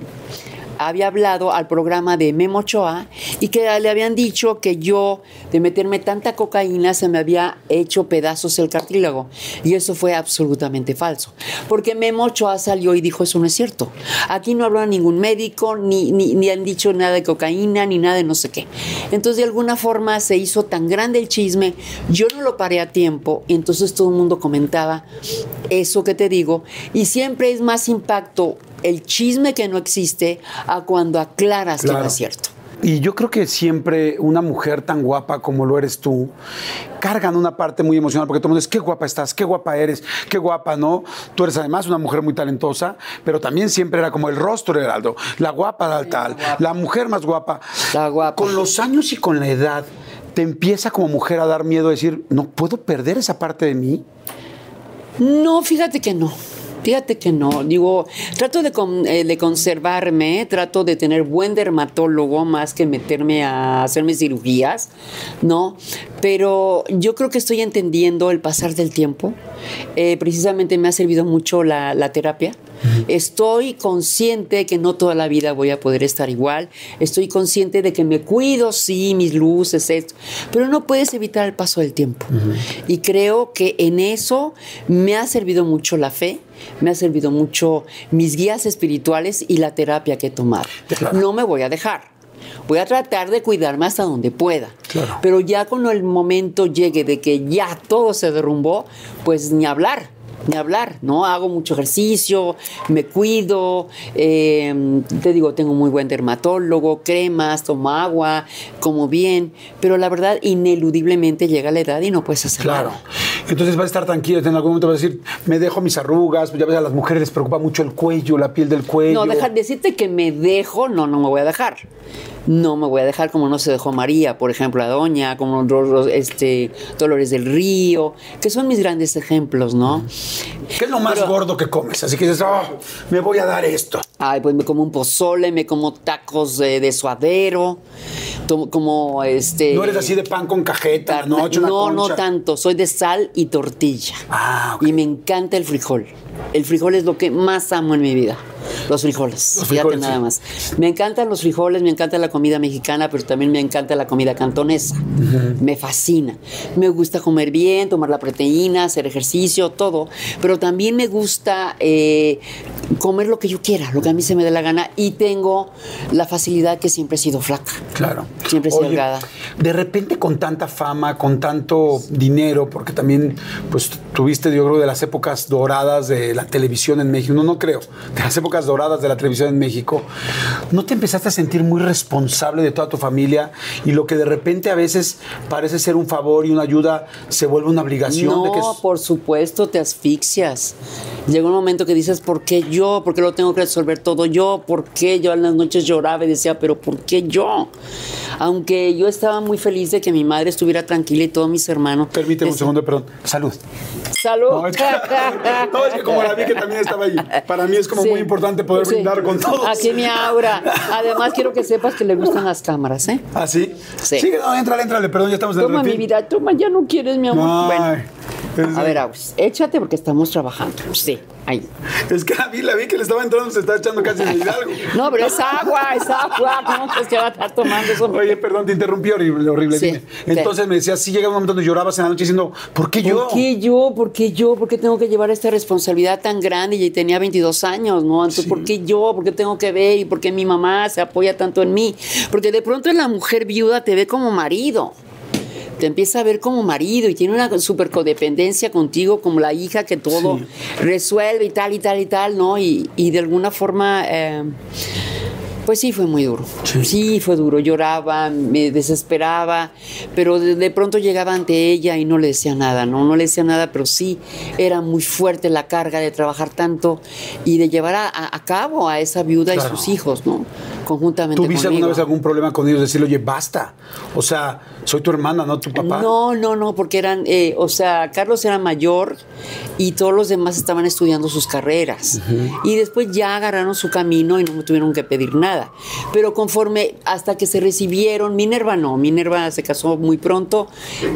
había hablado al programa de Memo Ochoa y que le habían dicho que yo, de meterme tanta cocaína, se me había hecho pedazos el cartílago. Y eso fue absolutamente falso. Porque Memo Ochoa salió y dijo, eso no es cierto. Aquí no habló ningún médico, ni, ni, ni han dicho nada de cocaína, ni nada de no sé qué. Entonces, de alguna forma, se hizo tan grande el chisme. Yo no lo paré a tiempo y entonces todo el mundo comentaba eso que te digo. Y siempre es más impacto el chisme que no existe a cuando aclaras que no es cierto. Y yo creo que siempre una mujer tan guapa como lo eres tú, cargan una parte muy emocional, porque todo el mundo dice, qué guapa estás, qué guapa eres, qué guapa, ¿no? Tú eres además una mujer muy talentosa, pero también siempre era como el rostro de Heraldo, la guapa del tal, la mujer más guapa. La guapa. Con los años y con la edad, ¿te empieza como mujer a dar miedo a decir, no puedo perder esa parte de mí? No, fíjate que no. Fíjate que no. Digo, trato de, con- eh, de conservarme, trato de tener buen dermatólogo más que meterme a hacerme cirugías, ¿no? Pero yo creo que estoy entendiendo el pasar del tiempo. Eh, precisamente me ha servido mucho la, la terapia. Estoy consciente que no toda la vida voy a poder estar igual. Estoy consciente de que me cuido, sí, mis luces, esto. Pero no puedes evitar el paso del tiempo. Y creo que en eso me ha servido mucho la fe, me ha servido mucho mis guías espirituales y la terapia que he tomado. Claro. No me voy a dejar. Voy a tratar de cuidarme hasta donde pueda. Claro. Pero ya cuando el momento llegue de que ya todo se derrumbó, pues ni hablar. Ni hablar, ¿no? Hago mucho ejercicio, me cuido, eh, te digo, tengo muy buen dermatólogo, cremas, tomo agua, como bien, pero la verdad, ineludiblemente llega la edad y no puedes hacer Claro. nada. Entonces vas a estar tranquilo, en algún momento vas a decir, me dejo mis arrugas, pues ya ves a las mujeres les preocupa mucho el cuello, la piel del cuello. No, dejar, decirte que me dejo, no, no me voy a dejar. No me voy a dejar como no se dejó María, por ejemplo, a Doña, como este, Dolores del Río, que son mis grandes ejemplos, ¿no? ¿Qué es lo más Pero- gordo que comes? Así que dices, oh, me voy a dar esto. Ay, pues me como un pozole, me como tacos de, de suadero, tomo- como este. No eres así de pan con cajeta, tar- no, hecho una no, no tanto. Soy de sal y tortilla. Ah. Y me encanta el frijol. El frijol es lo que más amo en mi vida. Los frijoles. Los Fíjate frijoles, nada sí. más. Me encantan los frijoles, me encanta la comida mexicana, pero también me encanta la comida cantonesa. Me fascina. Me gusta comer bien, tomar la proteína, hacer ejercicio, todo. Pero también me gusta eh, comer lo que yo quiera, lo que a mí se me dé la gana. Y tengo la facilidad que siempre he sido flaca. Claro. Siempre he sido delgada. De repente con tanta fama, con tanto dinero, porque también pues tuviste, yo creo, de las épocas doradas de la televisión en México, no, no creo, de las épocas doradas de la televisión en México, ¿no te empezaste a sentir muy responsable de toda tu familia y lo que de repente a veces parece ser un favor y una ayuda se vuelve una obligación? No, de que por supuesto, te asfixias. Llega un momento que dices, ¿por qué yo? ¿Por qué lo tengo que resolver todo yo? ¿Por qué yo en las noches lloraba y decía, pero ¿por qué yo? Aunque yo estaba muy feliz de que mi madre estuviera tranquila y todos mis hermanos. Permíteme un segundo, perdón. Salud. Salud. No, es que, no, es que como la vi que también estaba ahí, para mí es como Sí. muy importante poder Sí. brindar con todos. Aquí mi aura. Además, quiero que sepas que le gustan las cámaras, ¿eh? ¿Ah, sí? Sí. Sí, no, entrale, entrale, perdón, ya estamos en Toma mi vida, toma, ya no quieres, mi amor. Ay, bueno, es, a ver, Agus, échate porque estamos trabajando. Sí, ahí. es que la vi, la vi que le estaba entrando, se está echando casi en Hidalgo. No, pero es agua, es agua. ¿Cómo crees que va a estar tomando eso? Oye, perdón, te interrumpí, horrible, horrible. Sí, dime. sí. Entonces me decías, sí llega un momento donde llorabas en la noche diciendo, ¿por qué yo? ¿Por qué yo? ¿Por qué yo? ¿Por qué tengo que llevar esta responsabilidad tan grande? Y tenía 22 años, ¿no? Entonces, ¿por qué yo? ¿Por qué tengo que ver? ¿Y por qué mi mamá se apoya tanto en mí? Porque de pronto la mujer viuda te ve como marido. te empieza a ver como marido y tiene una super codependencia contigo, como la hija que todo Sí. resuelve y tal y tal y tal, ¿no? Y, y de alguna forma, eh, pues sí, fue muy duro. Sí. Sí. fue duro. Lloraba, me desesperaba, pero de, de pronto llegaba ante ella y no le decía nada, ¿no? No le decía nada, pero sí era muy fuerte la carga de trabajar tanto y de llevar a, a- cabo a esa viuda Claro. y sus hijos, ¿no? Conjuntamente ¿Tuviste alguna vez algún problema con ellos? Decirle, oye, basta. O sea, soy tu hermana, no tu papá. No, no, no, porque eran, eh, o sea, Carlos era mayor y todos los demás estaban estudiando sus carreras. Y después ya agarraron su camino y no me tuvieron que pedir nada. Pero conforme, hasta que se recibieron, Minerva no, Minerva se casó muy pronto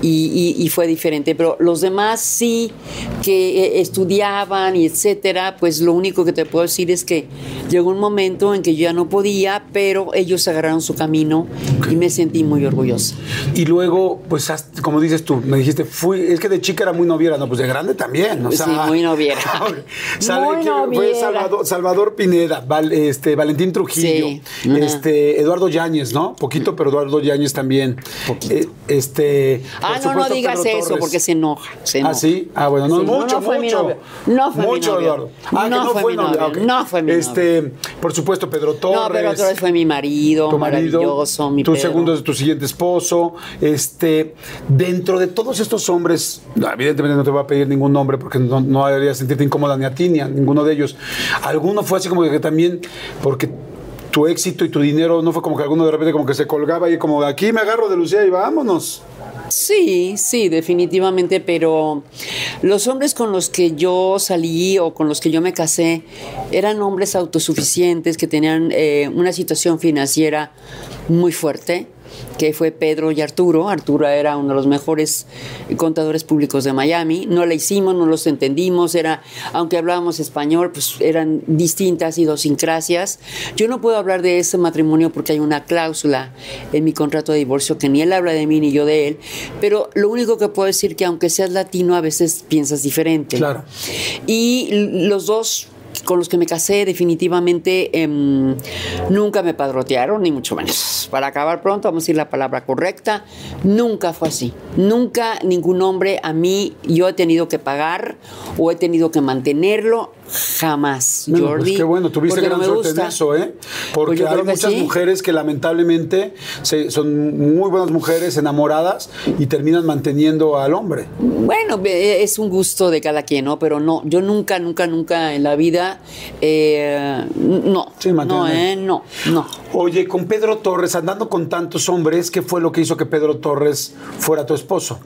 y, y- y fue diferente. Pero los demás sí, que eh, estudiaban y etcétera, pues lo único que te puedo decir es que llegó un momento en que yo ya no podía, pero ellos agarraron su camino y me sentí muy orgullosa. Y luego, pues, como dices tú, me dijiste, fui, es que de chica era muy noviera, no, pues de grande también. O sea, Sí, muy noviera. Fue. Salvador, Salvador Pineda, Val- este, Valentín Trujillo, Sí, este, Eduardo Yáñez, ¿no? Poquito, pero Eduardo Yáñez también. Eh, este, Ah, no, no digas Pedro eso Torres. porque se enoja. se enoja. Ah, sí. Ah, bueno, no, Sí, mucho, no fue mi mucho. novio. No fue mi mucho, novio. Eduardo. Ah, que No no fue fue mi novio. No fue mi Este, por supuesto, Pedro Torres. No, pero Torres fue mi marido, tu marido, maravilloso, mi tu Pedro. segundo, tu siguiente esposo, este, dentro de todos estos hombres, no, evidentemente no te voy a pedir ningún nombre porque no, no debería sentirte incómoda ni a ti ni a ninguno de ellos. Alguno fue así como que también, porque tu éxito y tu dinero no fue como que alguno de repente como que se colgaba y como aquí me agarro de Lucía y vámonos. Sí, sí, definitivamente, pero los hombres con los que yo salí o con los que yo me casé eran hombres autosuficientes que tenían eh, una situación financiera muy fuerte que fue Pedro y Arturo. Arturo era uno de los mejores contadores públicos de Miami. No la hicimos, no los entendimos. Era, aunque hablábamos español, pues eran distintas idiosincrasias. Yo no puedo hablar de ese matrimonio porque hay una cláusula en mi contrato de divorcio que ni él habla de mí ni yo de él. Pero lo único que puedo decir que aunque seas latino, a veces piensas diferente. Claro. Y los dos con los que me casé definitivamente em, nunca me padrotearon, ni mucho menos. Para acabar pronto, vamos a decir la palabra correcta, nunca fue así. Nunca ningún hombre a mí yo he tenido que pagar o he tenido que mantenerlo, jamás. Bueno, Jordi. pues qué bueno, tuviste porque gran no suerte en gusta. eso, ¿eh? Porque Pues yo hay muchas sí. mujeres que lamentablemente se- son muy buenas mujeres enamoradas y terminan manteniendo al hombre. Bueno, es un gusto de cada quien, ¿no? Pero no, yo nunca, nunca, nunca en la vida, eh, no, Sí, no, eh, no, no. Oye, con Pedro Torres, andando con tantos hombres, ¿qué fue lo que hizo que Pedro Torres fuera tu esposo?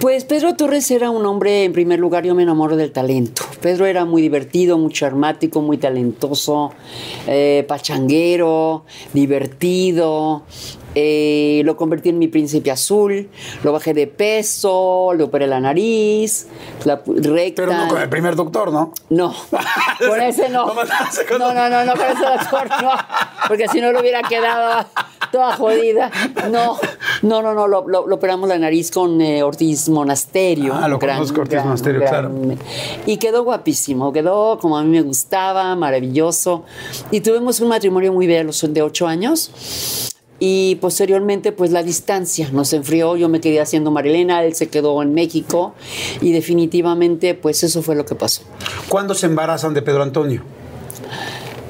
Pues Pedro Torres era un hombre, en primer lugar, yo me enamoro del talento. Pedro era muy divertido, muy charmático, muy talentoso, eh, pachanguero, divertido. Eh, lo convertí en mi príncipe azul, lo bajé de peso, le operé la nariz, la recta. Pero no con el primer doctor, ¿no? No, con ese no. No No, no, no, no, con ese doctor no. Porque si no lo hubiera quedado toda jodida. No, no, no, no, lo, lo- lo operamos la nariz con eh, Ortiz Monasterio. Ah, lo conozco, Ortiz Monasterio, claro. Y quedó guapísimo, quedó como a mí me gustaba, maravilloso. Y tuvimos un matrimonio muy bello, son de ocho años. Y posteriormente, pues la distancia nos enfrió. Yo me quedé haciendo Marilena, él se quedó en México. Y definitivamente, pues eso fue lo que pasó. ¿Cuándo se embarazan de Pedro Antonio?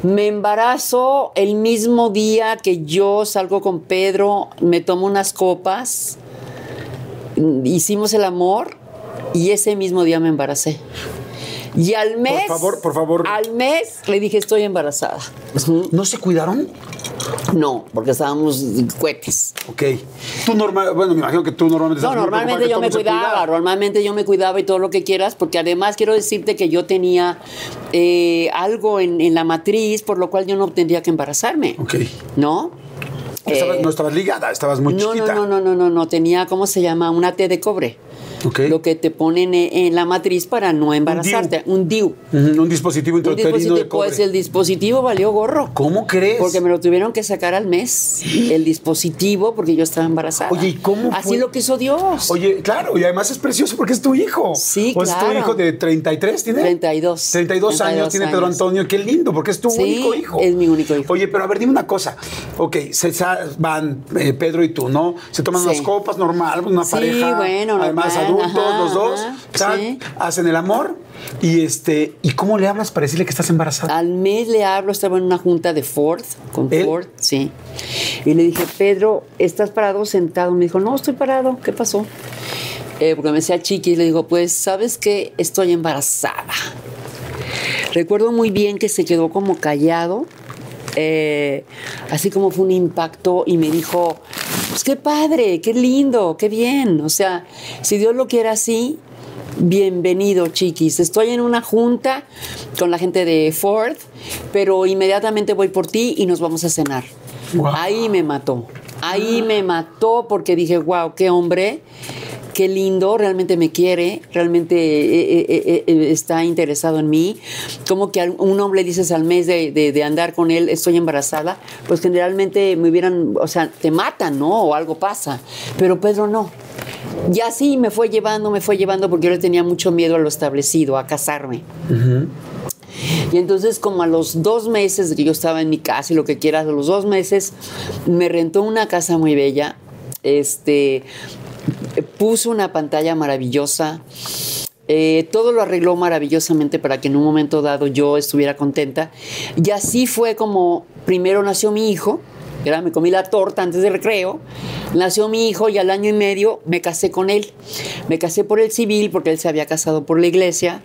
Me embarazo el mismo día que yo salgo con Pedro, me tomo unas copas, hicimos el amor y ese mismo día me embaracé. Y al mes, favor, por favor. al mes le dije estoy embarazada. ¿No se cuidaron? No, porque estábamos cohetes. Ok. Tú normal, bueno, me imagino que tú normalmente No, normalmente yo me cuidaba, cuidara. normalmente yo me cuidaba y todo lo que quieras, porque además quiero decirte que yo tenía eh, algo en, en la matriz por lo cual yo no tendría que embarazarme. Ok. ¿No? Estabas- Eh, no estabas ligada, estabas muy no, chiquita. no, no, no, no, no, no, tenía, ¿cómo se llama? Una T de cobre. Lo que te ponen e- en la matriz para no embarazarte. Un DIU. Un dispositivo Un intrauterino de dispositivo, cobre. pues el dispositivo valió gorro. ¿Cómo crees? Porque me lo tuvieron que sacar al mes, el dispositivo, porque yo estaba embarazada. Oye, ¿y cómo Así fue? lo quiso Dios. Oye, claro, y además es precioso porque es tu hijo. Sí, O es tu claro. hijo de 33, ¿tiene? 32. 32 años 32 tiene Pedro años. Antonio, qué lindo, porque es tu Sí, único hijo. es mi único hijo. Oye, pero a ver, dime una cosa. Ok, se van eh, Pedro y tú, ¿no? Se toman Sí. unas copas normal, una Sí, pareja. bueno, además normal, adultos, ajá, los dos. sí. Hacen el amor. Y este, ¿y cómo le hablas para decirle que estás embarazada? Al mes le hablo, estaba en una junta de Ford, con. Ford, sí. Y le dije, Pedro, ¿estás parado sentado? Me dijo, no, estoy parado, ¿qué pasó? Eh, porque me decía chiqui, y le digo, pues, ¿sabes qué? Estoy embarazada. Recuerdo muy bien que se quedó como callado, eh, así como fue un impacto, y me dijo, pues qué padre, qué lindo, qué bien. O sea, si Dios lo quiere así, bienvenido, chiquis. Estoy en una junta con la gente de Ford, pero inmediatamente voy por ti y nos vamos a cenar. Ahí me mató. Ahí me mató porque dije, wow, qué hombre, qué lindo, realmente me quiere, realmente eh, eh, eh, está interesado en mí. Como que a un hombre dices al mes de, de- de andar con él, estoy embarazada, pues generalmente me hubieran, o sea, te matan, ¿no? O algo pasa. Pero Pedro no. Y así me fue llevando, me fue llevando porque yo le tenía mucho miedo a lo establecido, a casarme. Y entonces como a los dos meses que yo estaba en mi casa y lo que quieras, a los dos meses me rentó una casa muy bella, este, puso una pantalla maravillosa, eh, todo lo arregló maravillosamente para que en un momento dado yo estuviera contenta. Y así fue como primero nació mi hijo, ¿verdad? me comí la torta antes del recreo, nació mi hijo y al año y medio me casé con él. Me casé por el civil porque él se había casado por la iglesia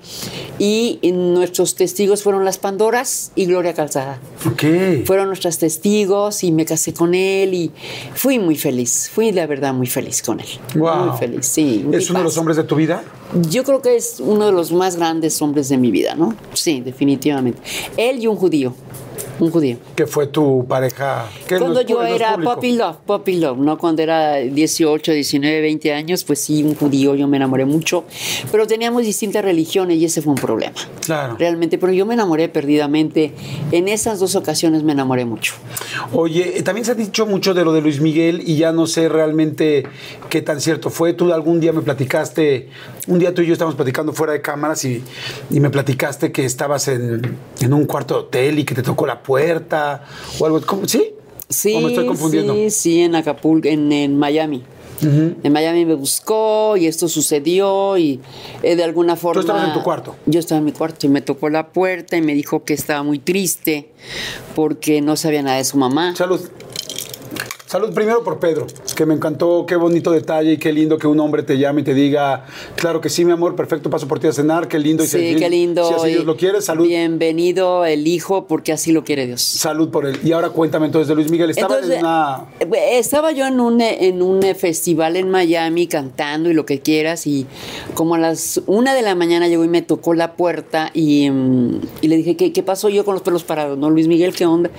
y nuestros testigos fueron las Pandoras y Gloria Calzada. Ok. Fueron nuestras testigos y me casé con él y fui muy feliz, fui de verdad muy feliz con él. Wow. Muy feliz, sí. ¿Es uno de los hombres de tu vida? Yo creo que es uno de los más grandes hombres de mi vida, ¿no? Sí, definitivamente. Él y un judío. Un judío. Que fue tu pareja. no Cuando yo no es era puppy love, puppy love, ¿no? Cuando era 18, 19, 20 años, pues sí, un judío, yo me enamoré mucho. Pero teníamos distintas religiones y ese fue un problema. Claro. Realmente, pero yo me enamoré perdidamente. En esas dos ocasiones me enamoré mucho. Oye, eh, también se ha dicho mucho de lo de Luis Miguel y ya no sé realmente qué tan cierto fue. Tú algún día me platicaste, un día tú y yo estábamos platicando fuera de cámaras y, y me platicaste que estabas en, en un cuarto de hotel y que te tocó la puerta o algo. ¿Cómo? ¿Sí? Sí, ¿O me estoy confundiendo? sí, sí, en Acapulco, en, en Miami. En Miami me buscó y esto sucedió y eh, de alguna forma... estabas en tu cuarto? Yo estaba en mi cuarto y me tocó la puerta y me dijo que estaba muy triste porque no sabía nada de su mamá. Salud. Salud primero por Pedro, que me encantó, qué bonito detalle y qué lindo que un hombre te llame y te diga, claro que sí, mi amor, perfecto, paso por ti a cenar, qué lindo. y Sí, qué lindo. Si así Dios lo quiere, salud. Bienvenido el hijo porque así lo quiere Dios. Salud por él. Y ahora cuéntame entonces de Luis Miguel. Estaba Entonces, en una... eh, estaba yo en un, en un eh, festival en Miami cantando y lo que quieras y como a las una de la mañana llegó y me tocó la puerta y, mm, y le dije, ¿qué, ¿qué pasó yo con los pelos parados? ¿No, Luis Miguel, qué onda?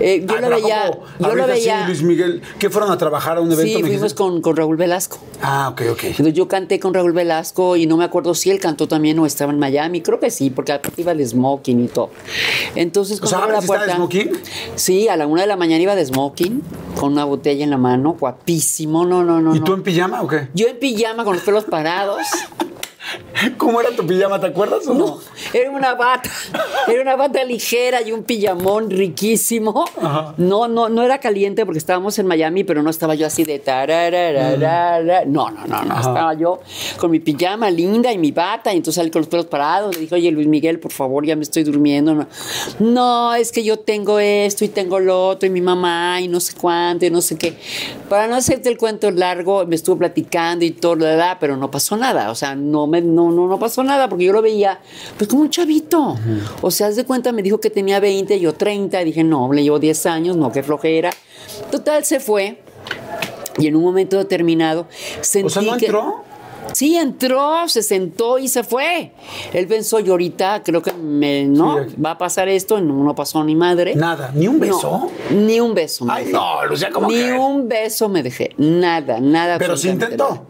Eh, yo Ah, lo pero ¿a veía, yo lo veía... Luis Miguel, ¿qué fueron a trabajar a un evento? Sí, fuimos con, con Raúl Velasco. Ah, ok, ok. Entonces yo canté con Raúl Velasco y no me acuerdo si él cantó también o estaba en Miami. Creo que sí, porque iba de smoking y todo. Entonces, O sea, abro ¿sí estaba de smoking? Sí, a la una de la mañana iba de smoking, con una botella en la mano, guapísimo. No, no, no. ¿Y no. tú en pijama o qué? Yo en pijama con los pelos parados. ¿Cómo era tu pijama? ¿Te acuerdas o no? No, era una bata, era una bata ligera y un pijamón riquísimo. Ajá. No, no, no era caliente porque estábamos en Miami, pero no estaba yo así de tararararara. No, no, no, no. Ajá. Estaba yo con mi pijama linda y mi bata, y entonces salí con los pelos parados. Le dije, oye, Luis Miguel, por favor, ya me estoy durmiendo. No, no es que yo tengo esto y tengo lo otro, y mi mamá, y no sé cuánto, y no sé qué. Para no hacerte el cuento largo, me estuvo platicando y todo, pero no pasó nada. O sea, no, me, no, no, no pasó nada porque yo lo veía pues como un chavito. O sea, haz de cuenta, me dijo que tenía 20, yo 30. Y dije, no, le llevo 10 años, no, qué flojera. Total, se fue. Y en un momento determinado sentí O sea, ¿no que- entró? Sí, entró, se sentó y se fue. Él pensó, yo ahorita creo que me, no, Sí. va a pasar esto, no, no pasó ni madre. Nada, ¿ni un beso? No, ni un beso. me Ay, dejé. no, Lucía, ¿cómo Ni un beso me dejé. Nada, nada. Pero absolutamente intentó. nada.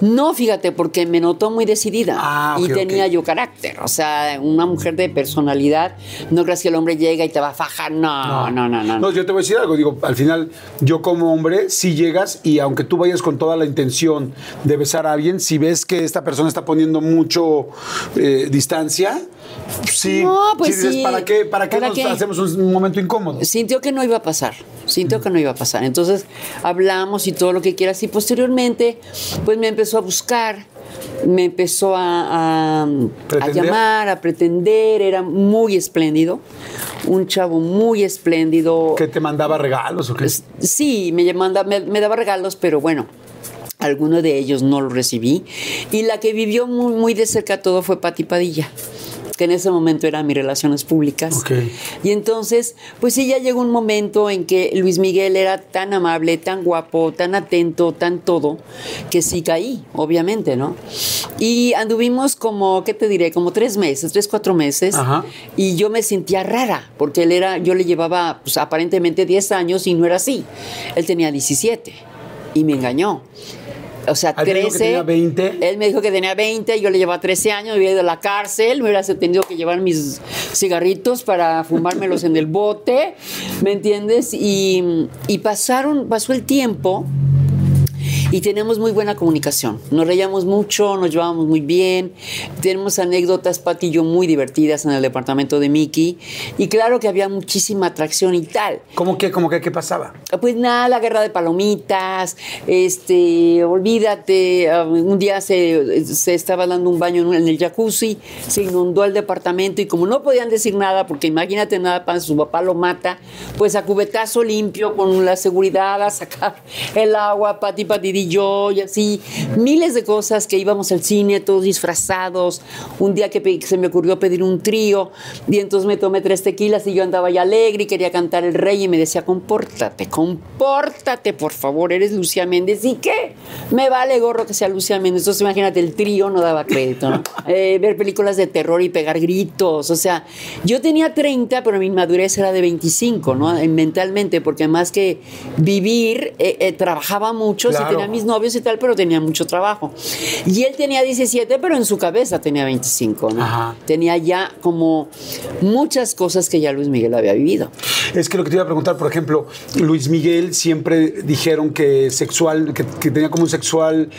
No, fíjate, porque me notó muy decidida Ah, ok, y tenía yo carácter. O sea, una mujer de personalidad. No creas que el hombre llega y te va a fajar. No, no, no, no. No, yo te voy a decir algo. Digo, al final, yo como hombre, si llegas y aunque tú vayas con toda la intención de besar a alguien, si ves que esta persona está poniendo mucho eh, distancia, sí. No, pues dices, sí. ¿para qué, para qué ¿Para nos qué? hacemos un momento incómodo? Sintió que no iba a pasar, sintió que no iba a pasar. Entonces hablamos y todo lo que quieras y posteriormente pues me empezó a buscar, me empezó a, a- a ¿Pretender? llamar, a pretender, era muy espléndido, un chavo muy espléndido. ¿Que te mandaba regalos o qué? Sí, me, manda- me, me daba regalos, pero bueno. Alguno de ellos no lo recibí. Y la que vivió muy, muy de cerca todo fue Pati Padilla, que en ese momento eran mis relaciones públicas. Y entonces, pues sí, ya llegó un momento en que Luis Miguel era tan amable, tan guapo, tan atento, tan todo, que sí caí, obviamente, ¿no? Y anduvimos como, ¿qué te diré? Como tres meses, tres, cuatro meses. Ajá. Y yo me sentía rara, porque él era, yo le llevaba pues, aparentemente 10 años y no era así. Él tenía 17 y me engañó. O sea, te dijo que 13. tenía 20. Él me dijo que tenía 20, yo le llevaba 13 años, había ido a la cárcel, me hubiera tenido que llevar mis cigarritos para fumármelos en el bote, ¿me entiendes? Y, y pasaron, pasó el tiempo y tenemos muy buena comunicación. Nos reíamos mucho, nos llevábamos muy bien, tenemos anécdotas, Pati y yo, muy divertidas en el departamento de Mickey. Y claro que había muchísima atracción y tal. ¿Cómo que, cómo que, qué pasaba? Pues nada, la guerra de palomitas, este, olvídate, ah, un día se, se estaba dando un baño en, el jacuzzi, se inundó el departamento y como no podían decir nada, porque imagínate nada, para su papá lo mata, pues a cubetazo limpio con la seguridad a sacar el agua, pati pati y yo, y así, miles de cosas que íbamos al cine todos disfrazados, un día que se me ocurrió pedir un trío, y entonces me tomé tres tequilas y yo andaba ya alegre y quería cantar el rey y me decía, compórtate, compórtate, por favor, eres Lucía Méndez. ¿Y qué? Me vale gorro que sea Lucía Méndez. Entonces imagínate, el trío no daba crédito, ¿no? Eh, ver películas de terror y pegar gritos, o sea, yo tenía 30, pero mi madurez era de 25, ¿no? Eh, Mentalmente, porque más que vivir, eh, eh, trabajaba mucho, sí Claro. tenía mis novios y tal, pero tenía mucho trabajo. Y él tenía 17, pero en su cabeza tenía 25, ¿no? Ajá. Tenía ya como muchas cosas que ya Luis Miguel había vivido. Es que lo que te iba a preguntar, por ejemplo, Luis Miguel siempre dijeron que sexual, que, que tenía como un sexual,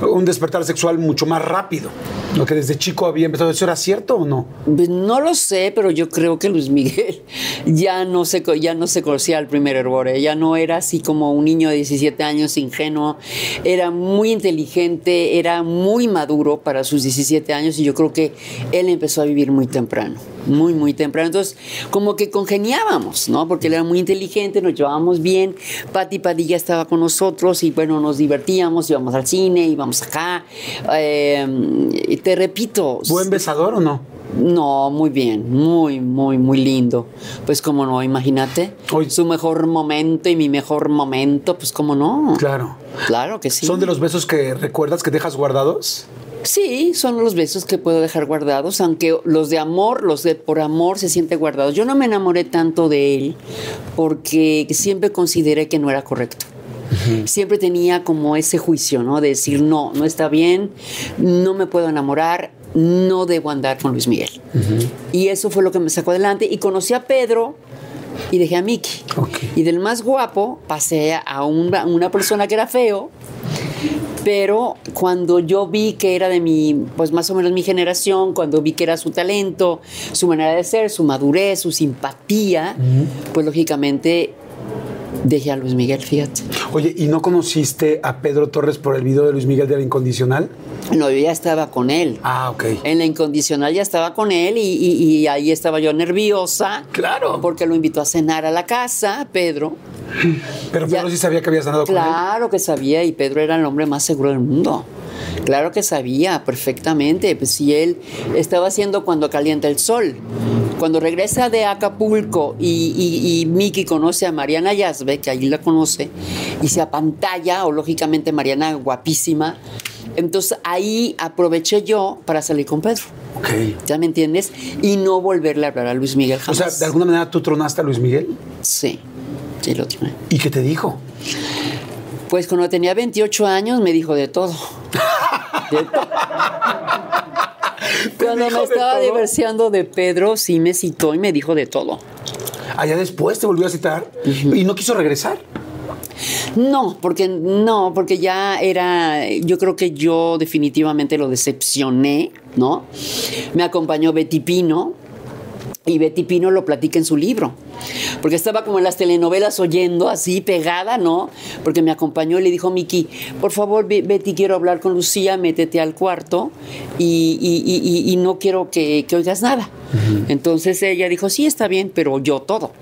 un despertar sexual mucho más rápido. Lo que desde chico había empezado. ¿Eso era cierto o no? Pues no lo sé, pero yo creo que Luis Miguel ya no se, ya no se conocía al primer hervor, ¿eh? ya no era así como un niño de 17 años ingenuo, era muy inteligente, era muy maduro para sus 17 años y yo creo que él empezó a vivir muy temprano, muy, muy temprano. Entonces, como que congeniábamos, ¿no? Porque él era muy inteligente, nos llevábamos bien, Pati Padilla estaba con nosotros y bueno, nos divertíamos, íbamos al cine, íbamos acá. Eh, te repito, ¿Buen besador o no? No, muy bien, muy, muy, muy lindo. Pues cómo no, imagínate. Oye. Su mejor momento y mi mejor momento, pues cómo no. Claro. Claro que sí. ¿Son de los besos que recuerdas que dejas guardados? Sí, son los besos que puedo dejar guardados, aunque los de amor, los de por amor se sienten guardados. Yo no me enamoré tanto de él porque siempre consideré que no era correcto. Siempre tenía como ese juicio, ¿no? De decir, no, no está bien, no me puedo enamorar, no debo andar con Luis Miguel. Y eso fue lo que me sacó adelante. Y conocí a Pedro y dejé a Miki. Y del más guapo pasé a una, una persona que era feo, pero cuando yo vi que era de mi, pues más o menos mi generación, cuando vi que era su talento, su manera de ser, su madurez, su simpatía, pues lógicamente dejé a Luis Miguel, fíjate. Oye, ¿y no conociste a Pedro Torres por el video de Luis Miguel de la Incondicional? No, yo ya estaba con él. Ah, ok. En la incondicional ya estaba con él y, y- y ahí estaba yo nerviosa. Claro. Porque lo invitó a cenar a la casa, Pedro. Pero Ya. Pedro sí sabía que habías andado con él. Claro que sabía y Pedro era el hombre más seguro del mundo. Claro que sabía perfectamente. Pues si él estaba haciendo cuando calienta el sol. Cuando regresa de Acapulco y, y, y Miki conoce a Mariana Yazbe, que ahí la conoce, y se apantalla, o lógicamente Mariana guapísima, entonces ahí aproveché yo para salir con Pedro. Ok. ¿Ya me entiendes? Y no volverle a hablar a Luis Miguel O jamás. sea, de alguna manera tú tronaste a Luis Miguel. Sí, sí lo tiene. ¿Y qué te dijo? Pues cuando tenía 28 años me dijo de todo. De todo. Cuando me estaba divorciando de Pedro, sí me citó y me dijo de todo. Allá después te volvió a citar y no quiso regresar. No, porque no, porque ya era, yo creo que yo definitivamente lo decepcioné, ¿no? Me acompañó Betty Pino y Betty Pino lo platica en su libro. Porque estaba como en las telenovelas oyendo así pegada, ¿no? Porque me acompañó y le dijo, Miki, por favor, Be- Betty, quiero hablar con Lucía, métete al cuarto y, y- y- no quiero que, que oigas nada. Entonces ella dijo, sí, está bien, pero yo todo.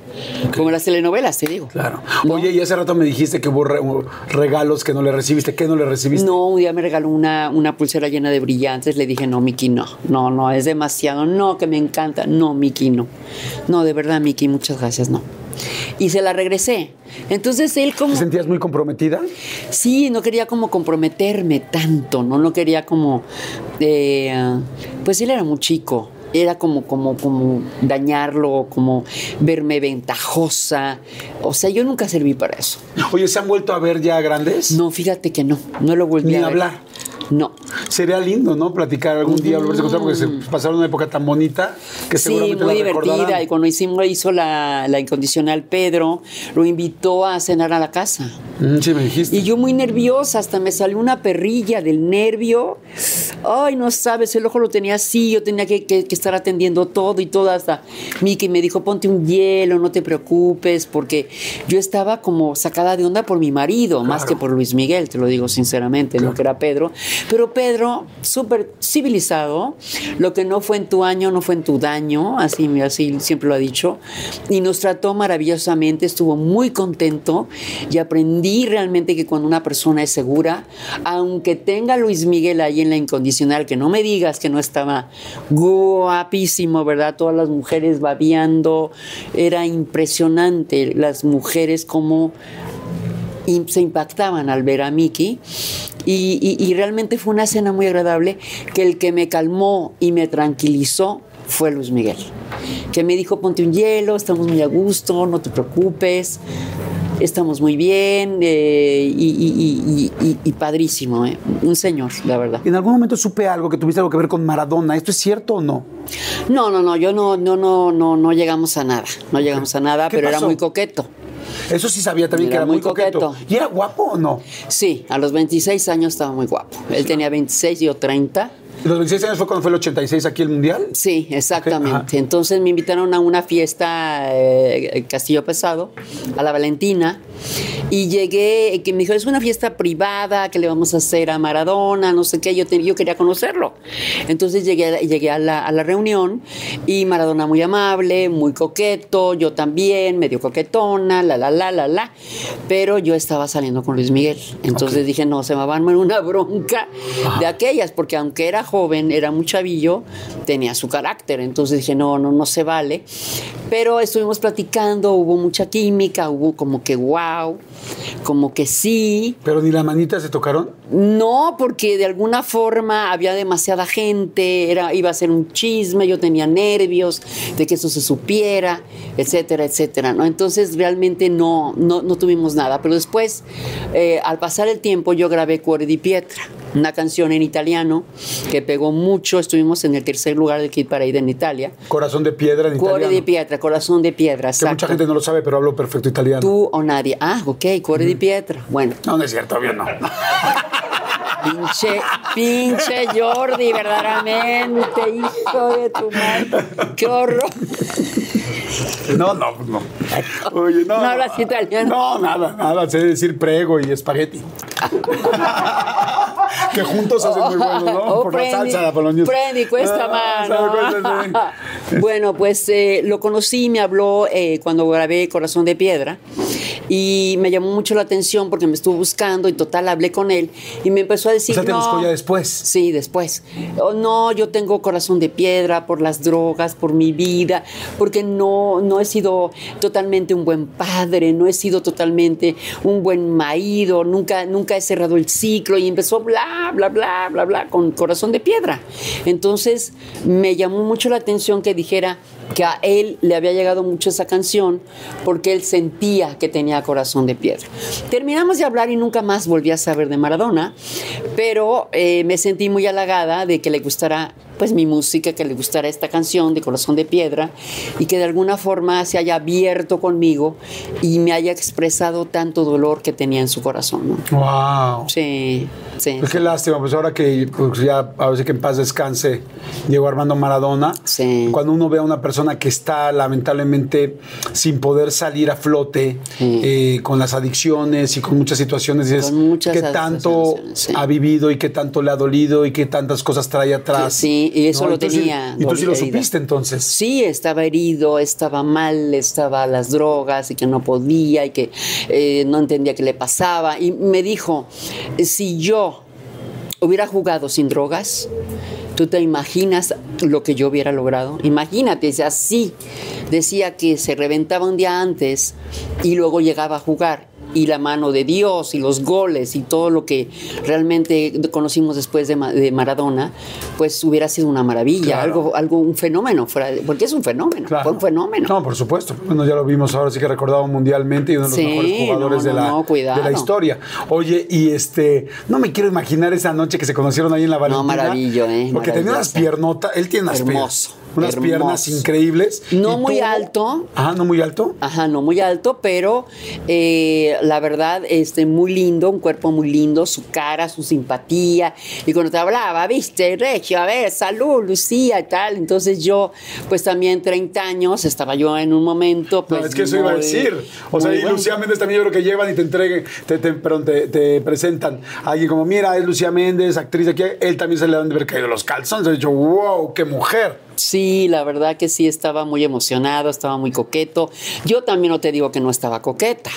Como en las telenovelas, te digo. Claro. ¿No? Oye, y hace rato me dijiste que hubo re- hubo regalos que no le recibiste. ¿Qué no le recibiste? No, un día me regaló una, una pulsera llena de brillantes. Le dije, no, Miki, no. No, no, es demasiado. No, que me encanta. No, Miki, no. No, de verdad, Miki, muchas gracias, no. Y se la regresé. Entonces él como... ¿Te sentías muy comprometida? Sí, no quería como comprometerme tanto, ¿no? No quería como... eh, pues él era muy chico. Era como, como, como dañarlo, como verme ventajosa. O sea, yo nunca serví para eso. Oye, ¿se han vuelto a ver ya grandes? No, fíjate que no. No lo volví Ni a ver. hablar. No. Sería lindo, ¿no? Platicar algún día, volverse a encontrar, porque se pasaron una época tan bonita que Sí, seguramente muy la divertida. recordarán. Y cuando hicimos, hizo la, la incondicional Pedro, lo invitó a cenar a la casa. Mm, sí, me dijiste. Y yo muy nerviosa, hasta me salió una perrilla del nervio. Ay, no sabes, el ojo lo tenía así, yo tenía que, que- que estar atendiendo todo y todo hasta Miki me dijo, ponte un hielo, no te preocupes, porque yo estaba como sacada de onda por mi marido, más que por Luis Miguel, te lo digo sinceramente, no que era Pedro. Pero Pedro, súper civilizado, lo que no fue en tu año, no fue en tu daño, así, así siempre lo ha dicho, y nos trató maravillosamente, estuvo muy contento y aprendí realmente que cuando una persona es segura, aunque tenga Luis Miguel ahí en la incondicional, que no me digas que no estaba guapísimo, ¿verdad? Todas las mujeres babeando, era impresionante las mujeres como se impactaban al ver a Mickey. Y, y- y realmente fue una escena muy agradable que el que me calmó y me tranquilizó fue Luis Miguel. Que me dijo, ponte un hielo, estamos muy a gusto, no te preocupes, estamos muy bien eh, y, y- y- y- padrísimo, ¿eh? un señor, la verdad. En algún momento supe algo que tuviste algo que ver con Maradona. ¿Esto es cierto o no? No, no, no, yo no, no, no, no, no llegamos a nada, no llegamos a nada, ¿Qué pero era muy coqueto. Eso sí sabía también que Era muy coqueto. coqueto. ¿Y era guapo o no? Sí, a los 26 años estaba muy guapo. Él tenía 26 y yo 30. ¿Y ¿Los 26 años fue cuando fue el 86 aquí el Mundial? Sí, exactamente. Entonces me invitaron a una fiesta eh, Castillo Pesado, a la Valentina, y llegué, que me dijo, es una fiesta privada que le vamos a hacer a Maradona, no sé qué, yo, te- yo quería conocerlo. Entonces llegué, llegué a, la, a la reunión y Maradona muy amable, muy coqueto, yo también, medio coquetona, la, la, la, la, la, pero yo estaba saliendo con Luis Miguel. Entonces dije, no, se me va a una bronca de aquellas, porque aunque era joven, era muy chavillo, tenía su carácter. Entonces dije, no, no, no se vale. Pero estuvimos platicando, hubo mucha química, hubo como que wow, como que sí. ¿Pero ni las manitas se tocaron? No, porque de alguna forma había demasiada gente, era, iba a ser un chisme, yo tenía nervios de que eso se supiera, etcétera, etcétera, ¿no? Entonces realmente no, no, no tuvimos nada. Pero después, eh, al pasar el tiempo, yo grabé Cuore di Pietra, una canción en italiano que pegó mucho. Estuvimos en el tercer lugar del Kid Parade en Italia. Corazón de piedra en Cuore italiano. di Pietra, corazón de piedra, Que mucha gente no lo sabe, pero hablo perfecto italiano. Tú o nadie. Ah, ok, Cuore di Pietra. Bueno, No, no es cierto, obvio no. Pinche, pinche Jordi, verdaderamente, hijo de tu madre. Qué horror. No, no, no. Oye, no. ¿No hablas italiano? No, nada, nada. Sé decir prego y espagueti. que juntos hacen muy buenos, ¿no? Oh, Por prendi, la salsa, la boloñesa. prendi, cuesta Ah, mano. bueno, pues eh, lo conocí, me habló eh, cuando grabé Corazón de Piedra y me llamó mucho la atención porque me estuvo buscando y total hablé con él y me empezó a O decir, sea, te no, buscó ya después. Sí, después. Oh, no, yo tengo corazón de piedra por las drogas, por mi vida, porque no, no he sido totalmente un buen padre, no he sido totalmente un buen marido, nunca, nunca he cerrado el ciclo y empezó bla, bla, bla, bla, bla, con corazón de piedra. Entonces me llamó mucho la atención que dijera que a él le había llegado mucho esa canción porque él sentía que tenía corazón de piedra. Terminamos de hablar y nunca más volví a saber de Maradona, pero eh, me sentí muy halagada de que le gustara pues mi música, que le gustara esta canción de Corazón de Piedra y que de alguna forma se haya abierto conmigo y me haya expresado tanto dolor que tenía en su corazón. ¿no? Wow. Sí, sí. Pues qué lástima, pues ahora que pues ya a veces que en paz descanse Diego Armando Maradona, Sí. cuando uno ve a una persona que está lamentablemente sin poder salir a flote Sí. eh, con las adicciones y con muchas situaciones, dices, Con muchas qué tanto sí. ha vivido y qué tanto le ha dolido y qué tantas cosas trae atrás. Sí, y eso lo tenía y tú sí lo herida. supiste entonces. Sí, estaba herido, estaba mal, estaba a las drogas y que no podía y que eh, no entendía qué le pasaba. Y me dijo, si yo hubiera jugado sin drogas, ¿tú te imaginas lo que yo hubiera logrado? Imagínate, así. Decía que se reventaba un día antes y luego llegaba a jugar. Y la mano de Dios y los goles y todo lo que realmente conocimos después de, Ma- de Maradona, pues hubiera sido una maravilla, Claro. algo, algo, un fenómeno, fuera de- porque es un fenómeno, Claro. fue un fenómeno. No, por supuesto. Bueno, ya lo vimos ahora sí que recordado mundialmente y uno de los Sí, mejores jugadores no, de, no, la, no, cuidado. de la historia. Oye, y este, no me quiero imaginar esa noche que se conocieron ahí en la Valentina. maravillo, ¿eh? Porque tenía unas piernotas, él tiene unas, Hermoso, unas hermoso. piernas increíbles. No muy alto. Ajá, no muy alto. Ajá, no muy alto, pero eh, la verdad, este, muy lindo, un cuerpo muy lindo, su cara, su simpatía. Y cuando te hablaba, viste, Regio, a ver, salud, Lucía y tal. Entonces yo, pues también 30 años, estaba yo en un momento, pues. no, es que eso iba a decir. O sea, y. Lucía Méndez también yo creo que llevan y te entreguen, te, te- perdón, te, te presentan alguien como, mira, es Lucía Méndez, actriz de aquí. Él también se le dan de ver caído los calzones. Dicho, wow, qué mujer. Sí, la verdad que sí, estaba muy emocionado, estaba muy coqueto. Yo también no te digo que no estaba coqueta,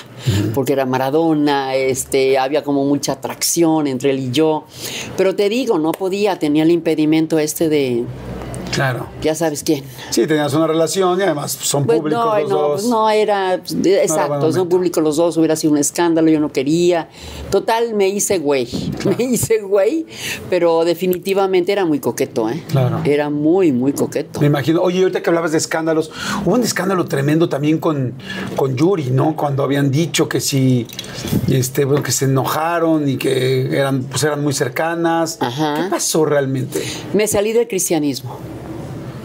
porque era Maradona, este, había como mucha atracción entre él y yo. Pero te digo, no podía, tenía el impedimento este de, Claro. ya sabes quién. Sí, tenías una relación y además son Pues públicos no, los no, dos. no era, pues, exacto, son públicos los dos, hubiera sido un escándalo, yo no quería. Total, me hice güey, me hice güey, pero definitivamente era muy coqueto, ¿eh? Claro. Era muy, muy coqueto. Me imagino. Oye, ahorita que hablabas de escándalos, hubo un escándalo tremendo también con, con Yuri, ¿no? Cuando habían dicho que si, este, bueno, que se enojaron y que eran, pues eran muy cercanas. Ajá. ¿Qué pasó realmente? Me salí del cristianismo.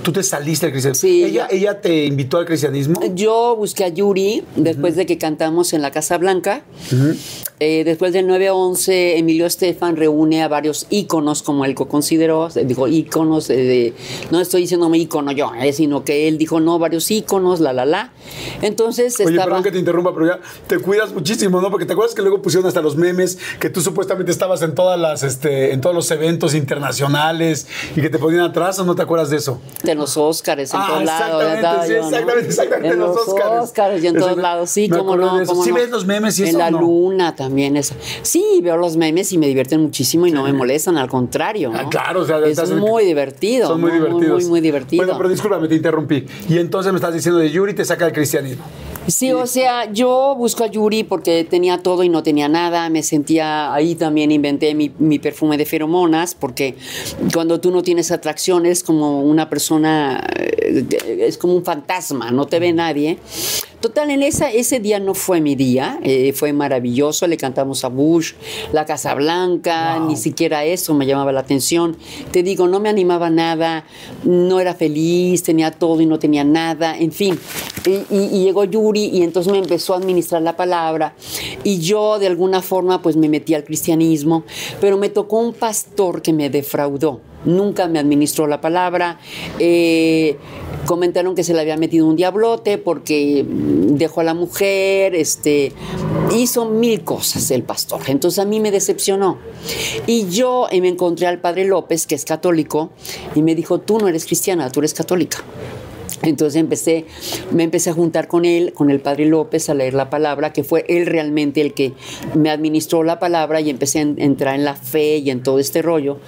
¿Tú te saliste del cristianismo? Sí, ¿Ella. ¿Ella te invitó al cristianismo? Yo busqué a Yuri después de que cantamos en la Casa Blanca. Eh, después del 9-11, Emilio Estefan reúne a varios íconos, como él consideró, digo íconos, de- no estoy diciéndome ícono yo, eh, sino que él dijo no, varios íconos, la, la, la. Entonces Oye, estaba... perdón que te interrumpa, pero ya te cuidas muchísimo, ¿no? Porque te acuerdas que luego pusieron hasta los memes que tú supuestamente estabas en todas las, este, en todos los eventos internacionales y que te ponían atrás, ¿o no te acuerdas de eso? Los Óscares en Ah, todos lados. exactamente, sí, yo, ¿no? exactamente, exactamente, En los Óscares. Y en todos lados, sí, cómo no. cómo ¿Sí no. ves los memes y En eso la no? luna también eso. Sí, veo los memes y me divierten muchísimo y no me molestan, al contrario. Ah, claro, o sea, es estás muy divertido. Son muy divertidos. Muy, muy divertido. Bueno, pero discúlpame, te interrumpí. Y entonces me estás diciendo de Yuri te saca del cristianismo. Sí, o sea, yo busco a Yuri porque tenía todo y no tenía nada. Me sentía ahí también inventé mi, perfume de feromonas porque cuando tú no tienes atracción es como una persona, eh, es como un fantasma, no te ve nadie. Total, en esa, ese día no fue mi día, eh, fue maravilloso, le cantamos a Bush, la Casa Blanca, Wow. ni siquiera eso me llamaba la atención. Te digo, no me animaba nada, no era feliz, tenía todo y no tenía nada, en fin. Y, y- y llegó Yuri y entonces me empezó a administrar la palabra y yo de alguna forma pues me metí al cristianismo, pero me tocó un pastor que me defraudó. Nunca me administró la palabra. eh, comentaron que se le había metido un diablote porque dejó a la mujer, este, hizo mil cosas el pastor. Entonces a mí me decepcionó. Y yo me encontré al padre López, que es católico, y me dijo, tú no eres cristiana, tú eres católica. Entonces empecé, me empecé a juntar con él, con el padre López, a leer la palabra, que fue él realmente el que me administró la palabra y empecé a en- entrar en la fe y en todo este rollo.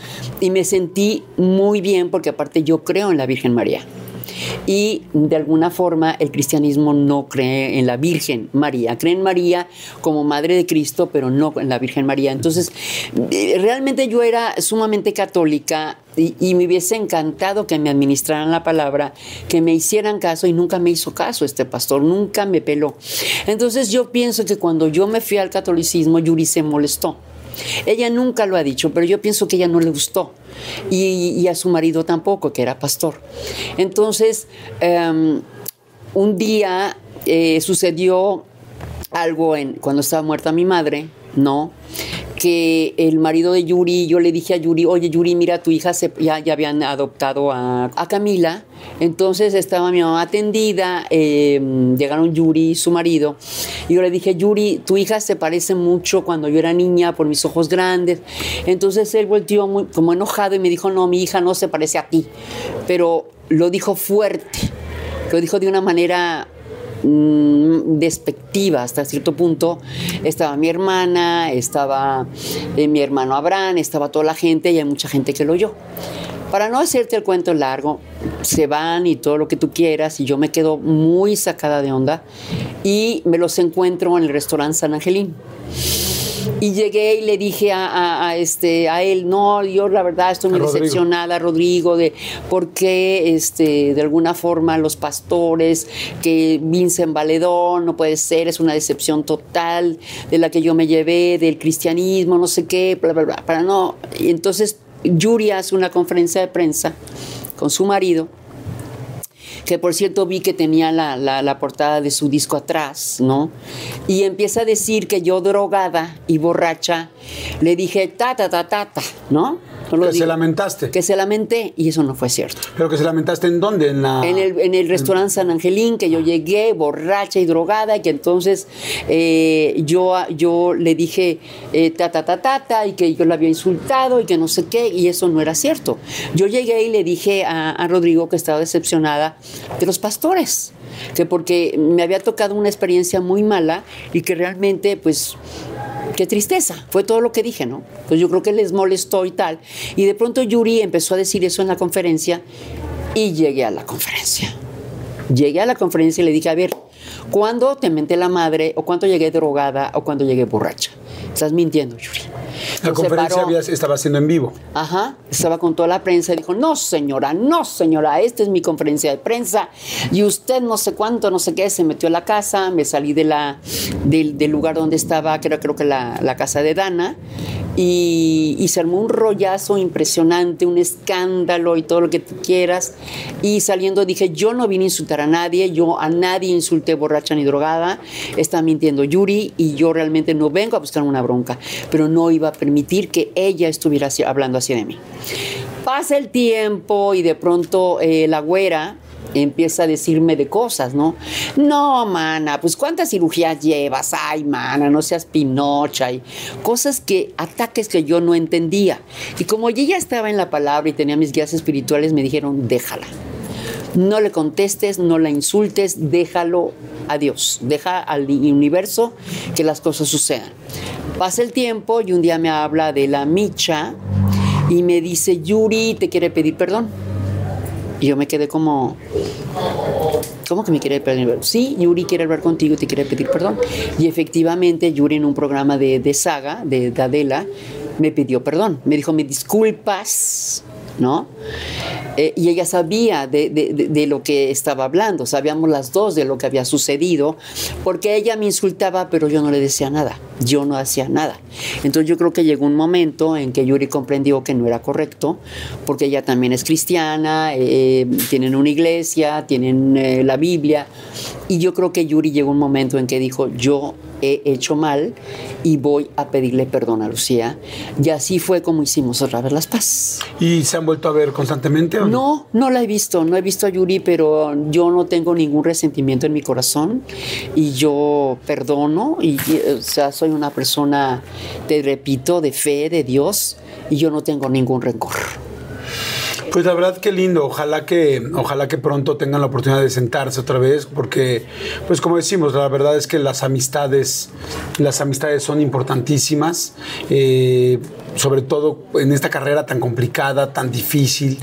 Y me sentí muy bien porque aparte yo creo en la Virgen María. Y de alguna forma el cristianismo no cree en la Virgen María, cree en María como Madre de Cristo, pero no en la Virgen María. Entonces, eh, realmente yo era sumamente católica y, me hubiese encantado que me administraran la palabra, que me hicieran caso y nunca me hizo caso este pastor, nunca me peló. Entonces yo pienso que cuando yo me fui al catolicismo, Yuri se molestó. Ella nunca lo ha dicho, pero yo pienso que ella no le gustó. Y, a su marido tampoco, que era pastor. Entonces, em, un día eh, sucedió algo en, cuando estaba muerta mi madre, ¿no? Que el marido de Yuri, yo le dije a Yuri, oye Yuri, mira, tu hija se, ya, ya habían adoptado a, Camila, entonces estaba mi mamá atendida, em, llegaron Yuri su marido, y yo le dije, Yuri, tu hija se parece mucho cuando yo era niña por mis ojos grandes, entonces él volteó muy, como enojado y me dijo, no, mi hija no se parece a ti, pero lo dijo fuerte, lo dijo de una manera Mm, despectiva hasta cierto punto. Estaba mi hermana, estaba eh, mi hermano Abraham, estaba toda la gente y hay mucha gente que lo oyó. Para no hacerte el cuento largo, se van y todo lo que tú quieras y yo me quedo muy sacada de onda y me los encuentro en el restaurante San Angelín. Y llegué y le dije a, este, a él, no, yo la verdad estoy muy decepcionada, Rodrigo, de por qué este, de alguna forma los pastores que Vincent Valedón, no puede ser, es una decepción total de la que yo me llevé, del cristianismo, no sé qué, bla, bla, bla, para no. Y entonces Yuri hace una conferencia de prensa con su marido que por cierto vi que tenía la, la, portada de su disco atrás, ¿no? Y empieza a decir que yo drogada y borracha le dije ta ta ta ta, ta ¿no? Que se lamentaste. Que se lamenté y eso no fue cierto. ¿Pero que se lamentaste en dónde? En, la, en el, en el restaurante San Angelín, que yo llegué borracha y drogada y que entonces eh, yo, yo le dije eh, ta, ta, ta, ta, ta, y que yo la había insultado y que no sé qué, y eso no era cierto. Yo llegué y le dije a, a Rodrigo que estaba decepcionada de los pastores, que porque me había tocado una experiencia muy mala y que realmente pues qué tristeza, fue todo lo que dije, ¿no? Pues yo creo que les molestó y tal. Y de pronto Yuri empezó a decir eso en la conferencia y llegué a la conferencia. Llegué a la conferencia y le dije, a ver, ¿cuándo te menté la madre o cuándo llegué drogada o cuándo llegué borracha? Estás mintiendo, Yuri. La conferencia estaba haciendo en vivo. Ajá, estaba con toda la prensa y dijo, no señora, no señora, esta es mi conferencia de prensa y usted no sé cuánto, no sé qué, se metió a la casa, me salí de la, del, lugar donde estaba, que era creo que la, la casa de Dana, y, se armó un rollazo impresionante, un escándalo y todo lo que tú quieras. Y saliendo dije, yo no vine a insultar a nadie, yo a nadie insulté borracha ni drogada, está mintiendo Yuri y yo realmente no vengo a buscar una bronca, pero no iba a permitir que ella estuviera hablando así de mí. Pasa el tiempo y de pronto eh, la güera, empieza a decirme de cosas, ¿no? No, mana, pues cuántas cirugías llevas, ay, mana, no seas pinocha, y cosas que, ataques que yo no entendía. Y como ella ya estaba en la palabra y tenía mis guías espirituales, me dijeron, déjala. No le contestes, no la insultes, déjalo a Dios, deja al universo que las cosas sucedan. Pasa el tiempo y un día me habla de la micha y me dice, Yuri, te quiere pedir perdón. Y yo me quedé como, ¿cómo que me quiere pedir? Sí, Yuri quiere hablar contigo y te quiere pedir perdón. Y efectivamente, Yuri en un programa de, de saga, de, de Adela, me pidió perdón. Me dijo, me disculpas ¿no? Eh, y ella sabía de, lo que estaba hablando, sabíamos las dos de lo que había sucedido, porque ella me insultaba, pero yo no le decía nada, yo no hacía nada. Entonces yo creo que llegó un momento en que Yuri comprendió que no era correcto, porque ella también es cristiana, eh, tienen una iglesia, tienen eh, la Biblia, y yo creo que Yuri llegó un momento en que dijo, yo he hecho mal y voy a pedirle perdón a Lucía. Y así fue como hicimos otra vez las paz. ¿Y se han vuelto a ver constantemente? ¿o no? no, la he visto. No he visto a Yuri, pero yo no tengo ningún resentimiento en mi corazón y yo perdono. Y, o sea, soy una persona, te repito, de fe, de Dios y yo no tengo ningún rencor. Pues la verdad que lindo, ojalá que, ojalá que pronto tengan la oportunidad de sentarse otra vez, porque, pues como decimos, la verdad es que las amistades, las amistades son importantísimas. Eh, sobre todo en esta carrera tan complicada, tan difícil,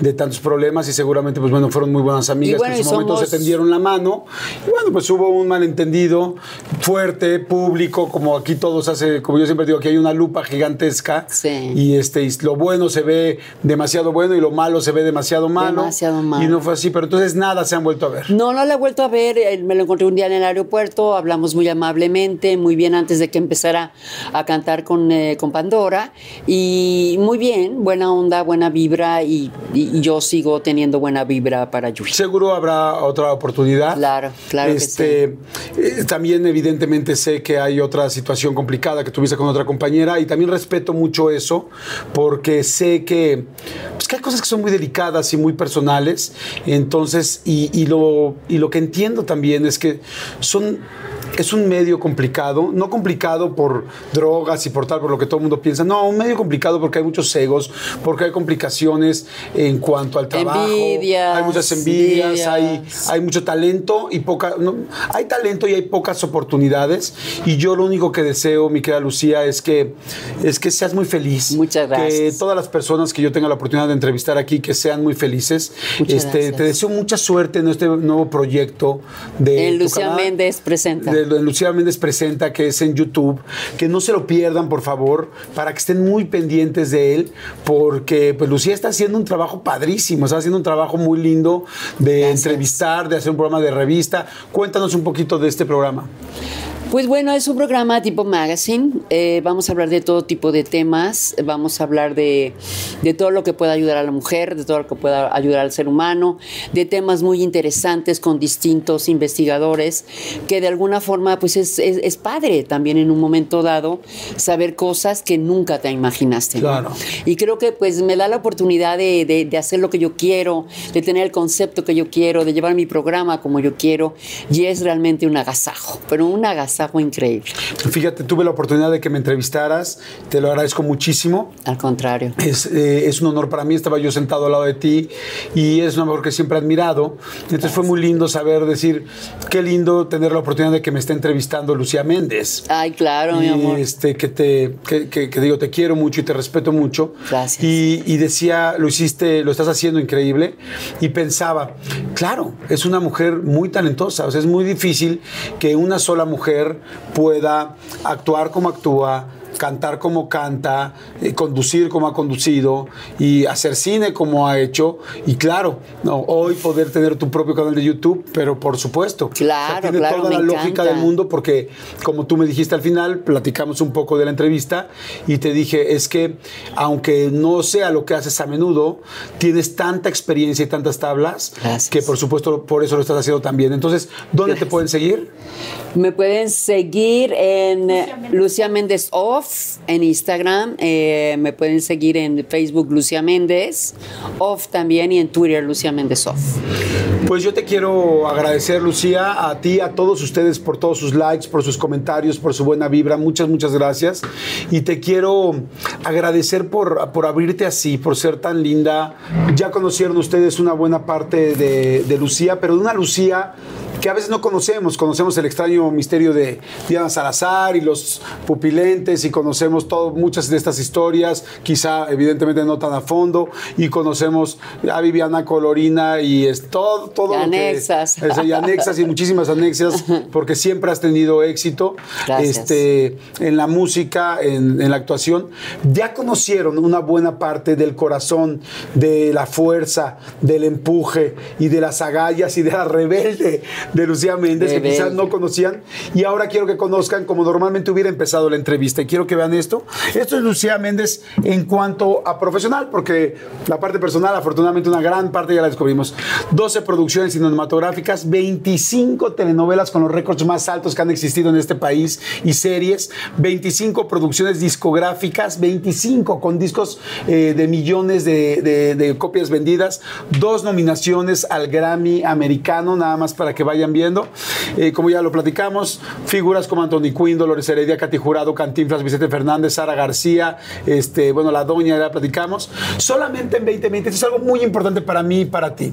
de tantos problemas y seguramente, pues bueno, fueron muy buenas amigas bueno, que en su momento somos- se tendieron la mano. Y bueno, pues hubo un malentendido fuerte, público, como aquí todos hace, como yo siempre digo, aquí hay una lupa gigantesca Sí. y este y lo bueno se ve demasiado bueno y lo malo se ve demasiado malo. Demasiado malo. Y no fue así, pero entonces nada se han vuelto a ver. No, no la he vuelto a ver. eh, Me lo encontré un día en el aeropuerto. Hablamos muy amablemente, muy bien antes de que empezara a cantar con, eh, con Pandora. Y muy bien, buena onda, buena vibra. Y, y- y yo sigo teniendo buena vibra para Yuri. Seguro habrá otra oportunidad. Claro, claro que este, eh, también evidentemente sé que hay otra situación complicada que tuviste con otra compañera y también respeto mucho eso porque sé que, pues, que hay cosas que son muy delicadas y muy personales. Entonces, y, y lo, y lo que entiendo también es que son... Es un medio complicado, no complicado por drogas y por tal, por lo que todo el mundo piensa, no, un medio complicado porque hay muchos egos, porque hay complicaciones en cuanto al trabajo, Envidias, hay muchas envidias, hay, envidias. hay mucho talento y poca. no, hay talento y hay pocas oportunidades. Y yo lo único que deseo, mi querida Lucía, es que, es que seas muy feliz. Muchas Que gracias. todas las personas que yo tenga la oportunidad de entrevistar aquí, que sean muy felices. Muchas este, gracias. Te deseo mucha suerte en este nuevo proyecto de. En Lucía canal, Méndez presenta. de- de Lucía Méndez presenta, que es en YouTube. Que no se lo pierdan, por favor, para que estén muy pendientes de él, porque pues Lucía está haciendo un trabajo padrísimo, está haciendo un trabajo muy lindo de Gracias. entrevistar, de hacer un programa de revista. Cuéntanos un poquito de este programa. Pues bueno, es un programa tipo magazine. Eh, vamos a hablar de todo tipo de temas. Vamos a hablar de, de todo lo que pueda ayudar a la mujer, de todo lo que pueda ayudar al ser humano, de temas muy interesantes con distintos investigadores, que de alguna forma pues es, es- es padre también en un momento dado saber cosas que nunca te imaginaste. ¿no? Claro. Y creo que pues me da la oportunidad de, de- de hacer lo que yo quiero, de tener el concepto que yo quiero, de llevar mi programa como yo quiero, y es realmente un agasajo, pero un agasajo increíble, Fíjate, tuve la oportunidad de que me entrevistaras, te lo agradezco muchísimo. al contrario. Es, eh, es un honor para mí, estaba yo sentado al lado de ti y es una mujer que siempre he admirado. Entonces fue muy lindo saber decir, qué lindo tener la oportunidad de que me esté entrevistando Lucía Méndez. Ay, claro, mi y amor. este que te que, que- que digo te quiero mucho y te respeto mucho Gracias. y, y decía lo hiciste lo estás haciendo increíble y pensaba claro es una mujer muy talentosa o sea es muy difícil que una sola mujer pueda actuar como actúa cantar como canta, eh, conducir como ha conducido y hacer cine como ha hecho. Y claro, no, hoy poder tener tu propio canal de YouTube, pero por supuesto. Claro, tiene claro, toda la lógica del mundo porque, como tú me dijiste al final, platicamos un poco de la entrevista y te dije, es que aunque no sea lo que haces a menudo, tienes tanta experiencia y tantas tablas Gracias. que por supuesto por eso lo estás haciendo también. Entonces, ¿dónde te pueden seguir? Me pueden seguir en Lucia Méndez Off en Instagram, eh, me pueden seguir en Facebook Lucia Méndez Off también y en Twitter Lucia Méndez Off. Pues yo te quiero agradecer, Lucía, a ti, a todos ustedes por todos sus likes, por sus comentarios, por su buena vibra. Muchas, muchas gracias. Y te quiero agradecer por, por abrirte así, por ser tan linda. Ya conocieron ustedes una buena parte de, de Lucía, pero de una Lucía que a veces no conocemos. Conocemos el extraño misterio de Diana Salazar y los pupilentes y conocemos todo, muchas de estas historias, quizá evidentemente no tan a fondo, y conocemos a Viviana Colorina y es todo, todo Y lo que- anexas. y anexas y muchísimas anexas, porque siempre has tenido éxito Gracias. este, en la música, en, en la actuación. Ya conocieron una buena parte del corazón, de la fuerza, del empuje y de las agallas y de la rebelde de Lucía Méndez, que quizás no conocían. Y ahora quiero que conozcan como normalmente hubiera empezado la entrevista. Y quiero que vean esto. Esto es Lucía Méndez en cuanto a profesional, porque la parte personal, afortunadamente, una gran parte ya la descubrimos. 12 producciones cinematográficas, 25 telenovelas con los récords más altos que han existido en este país y series, 25 producciones discográficas, 25 con discos eh, de millones de, de- de copias vendidas, dos nominaciones al Grammy americano, nada más para que vayan vayan viendo. Eh, como ya lo platicamos, figuras como Anthony Quinn, Dolores Heredia, Katy Jurado, Cantinflas, Vicente Fernández, Sara García, este, bueno, la doña, ya la platicamos. Solamente en 2020, esto es algo muy importante para mí y para ti.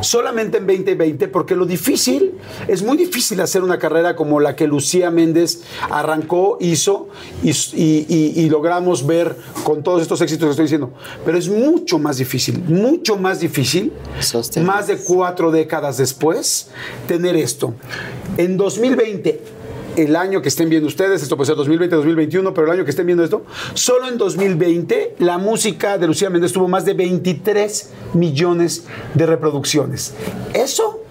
Solamente en 2020, porque lo difícil, es muy difícil hacer una carrera como la que Lucía Méndez arrancó, hizo y, y- y- y logramos ver con todos estos éxitos que estoy diciendo. Pero es mucho más difícil, mucho más difícil, Sostener. más de cuatro décadas después, tener esto. En 2020, el año que estén viendo ustedes, esto puede ser 2020, 2021, pero el año que estén viendo esto, solo en 2020 la música de Lucía Méndez tuvo más de 23 millones de reproducciones. Eso,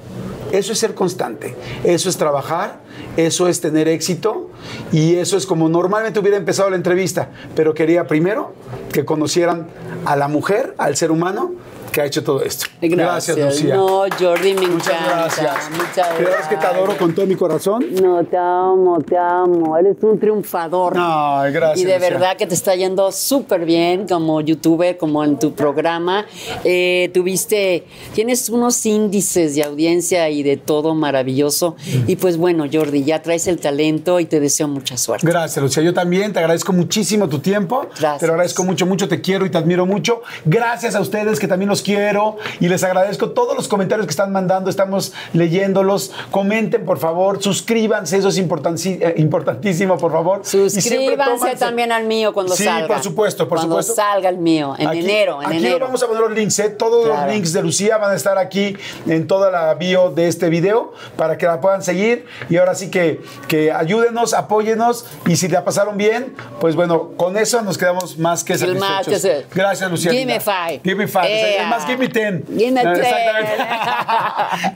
eso es ser constante, eso es trabajar, eso es tener éxito y eso es como normalmente hubiera empezado la entrevista, pero quería primero que conocieran a la mujer, al ser humano que ha hecho todo esto. Gracias. Lucía. No, Jordi, me Muchas encanta. gracias. Muchas verdad es que te adoro con todo mi corazón. No, te amo, te amo. Eres un triunfador. Ay, gracias, Y de Lucía. verdad que te está yendo súper bien como youtuber, como en tu programa. Eh, tuviste, tienes unos índices de audiencia y de todo maravilloso. Y pues bueno, Jordi, ya traes el talento y te deseo mucha suerte. Gracias, Lucía. Yo también te agradezco muchísimo tu tiempo. Gracias. Te lo agradezco mucho, mucho. Te quiero y te admiro mucho. Gracias a ustedes que también los quiero y les agradezco todos los comentarios que están mandando. Estamos leyéndolos. Comenten, por favor. Suscríbanse. Eso es eh, importantísimo, por favor. Suscríbanse también al mío cuando Sí, salga. por supuesto, por cuando supuesto. salga el mío, en Aquí- enero, en aquí enero. vamos a poner los links, ¿eh? todos Claro. los links de Lucía van a estar aquí en toda la bio de este video para que la puedan seguir y ahora sí que, que ayúdenos, apóyenos y si la pasaron bien, pues bueno, con eso nos quedamos más que más satisfechos. que Gracias, Lucía. Give me five. Give me five. Más, give me ten. Give me ten. Exactamente.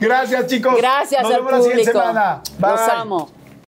Gracias, chicos. Gracias Nos al vemos la siguiente público. semana. Los amo.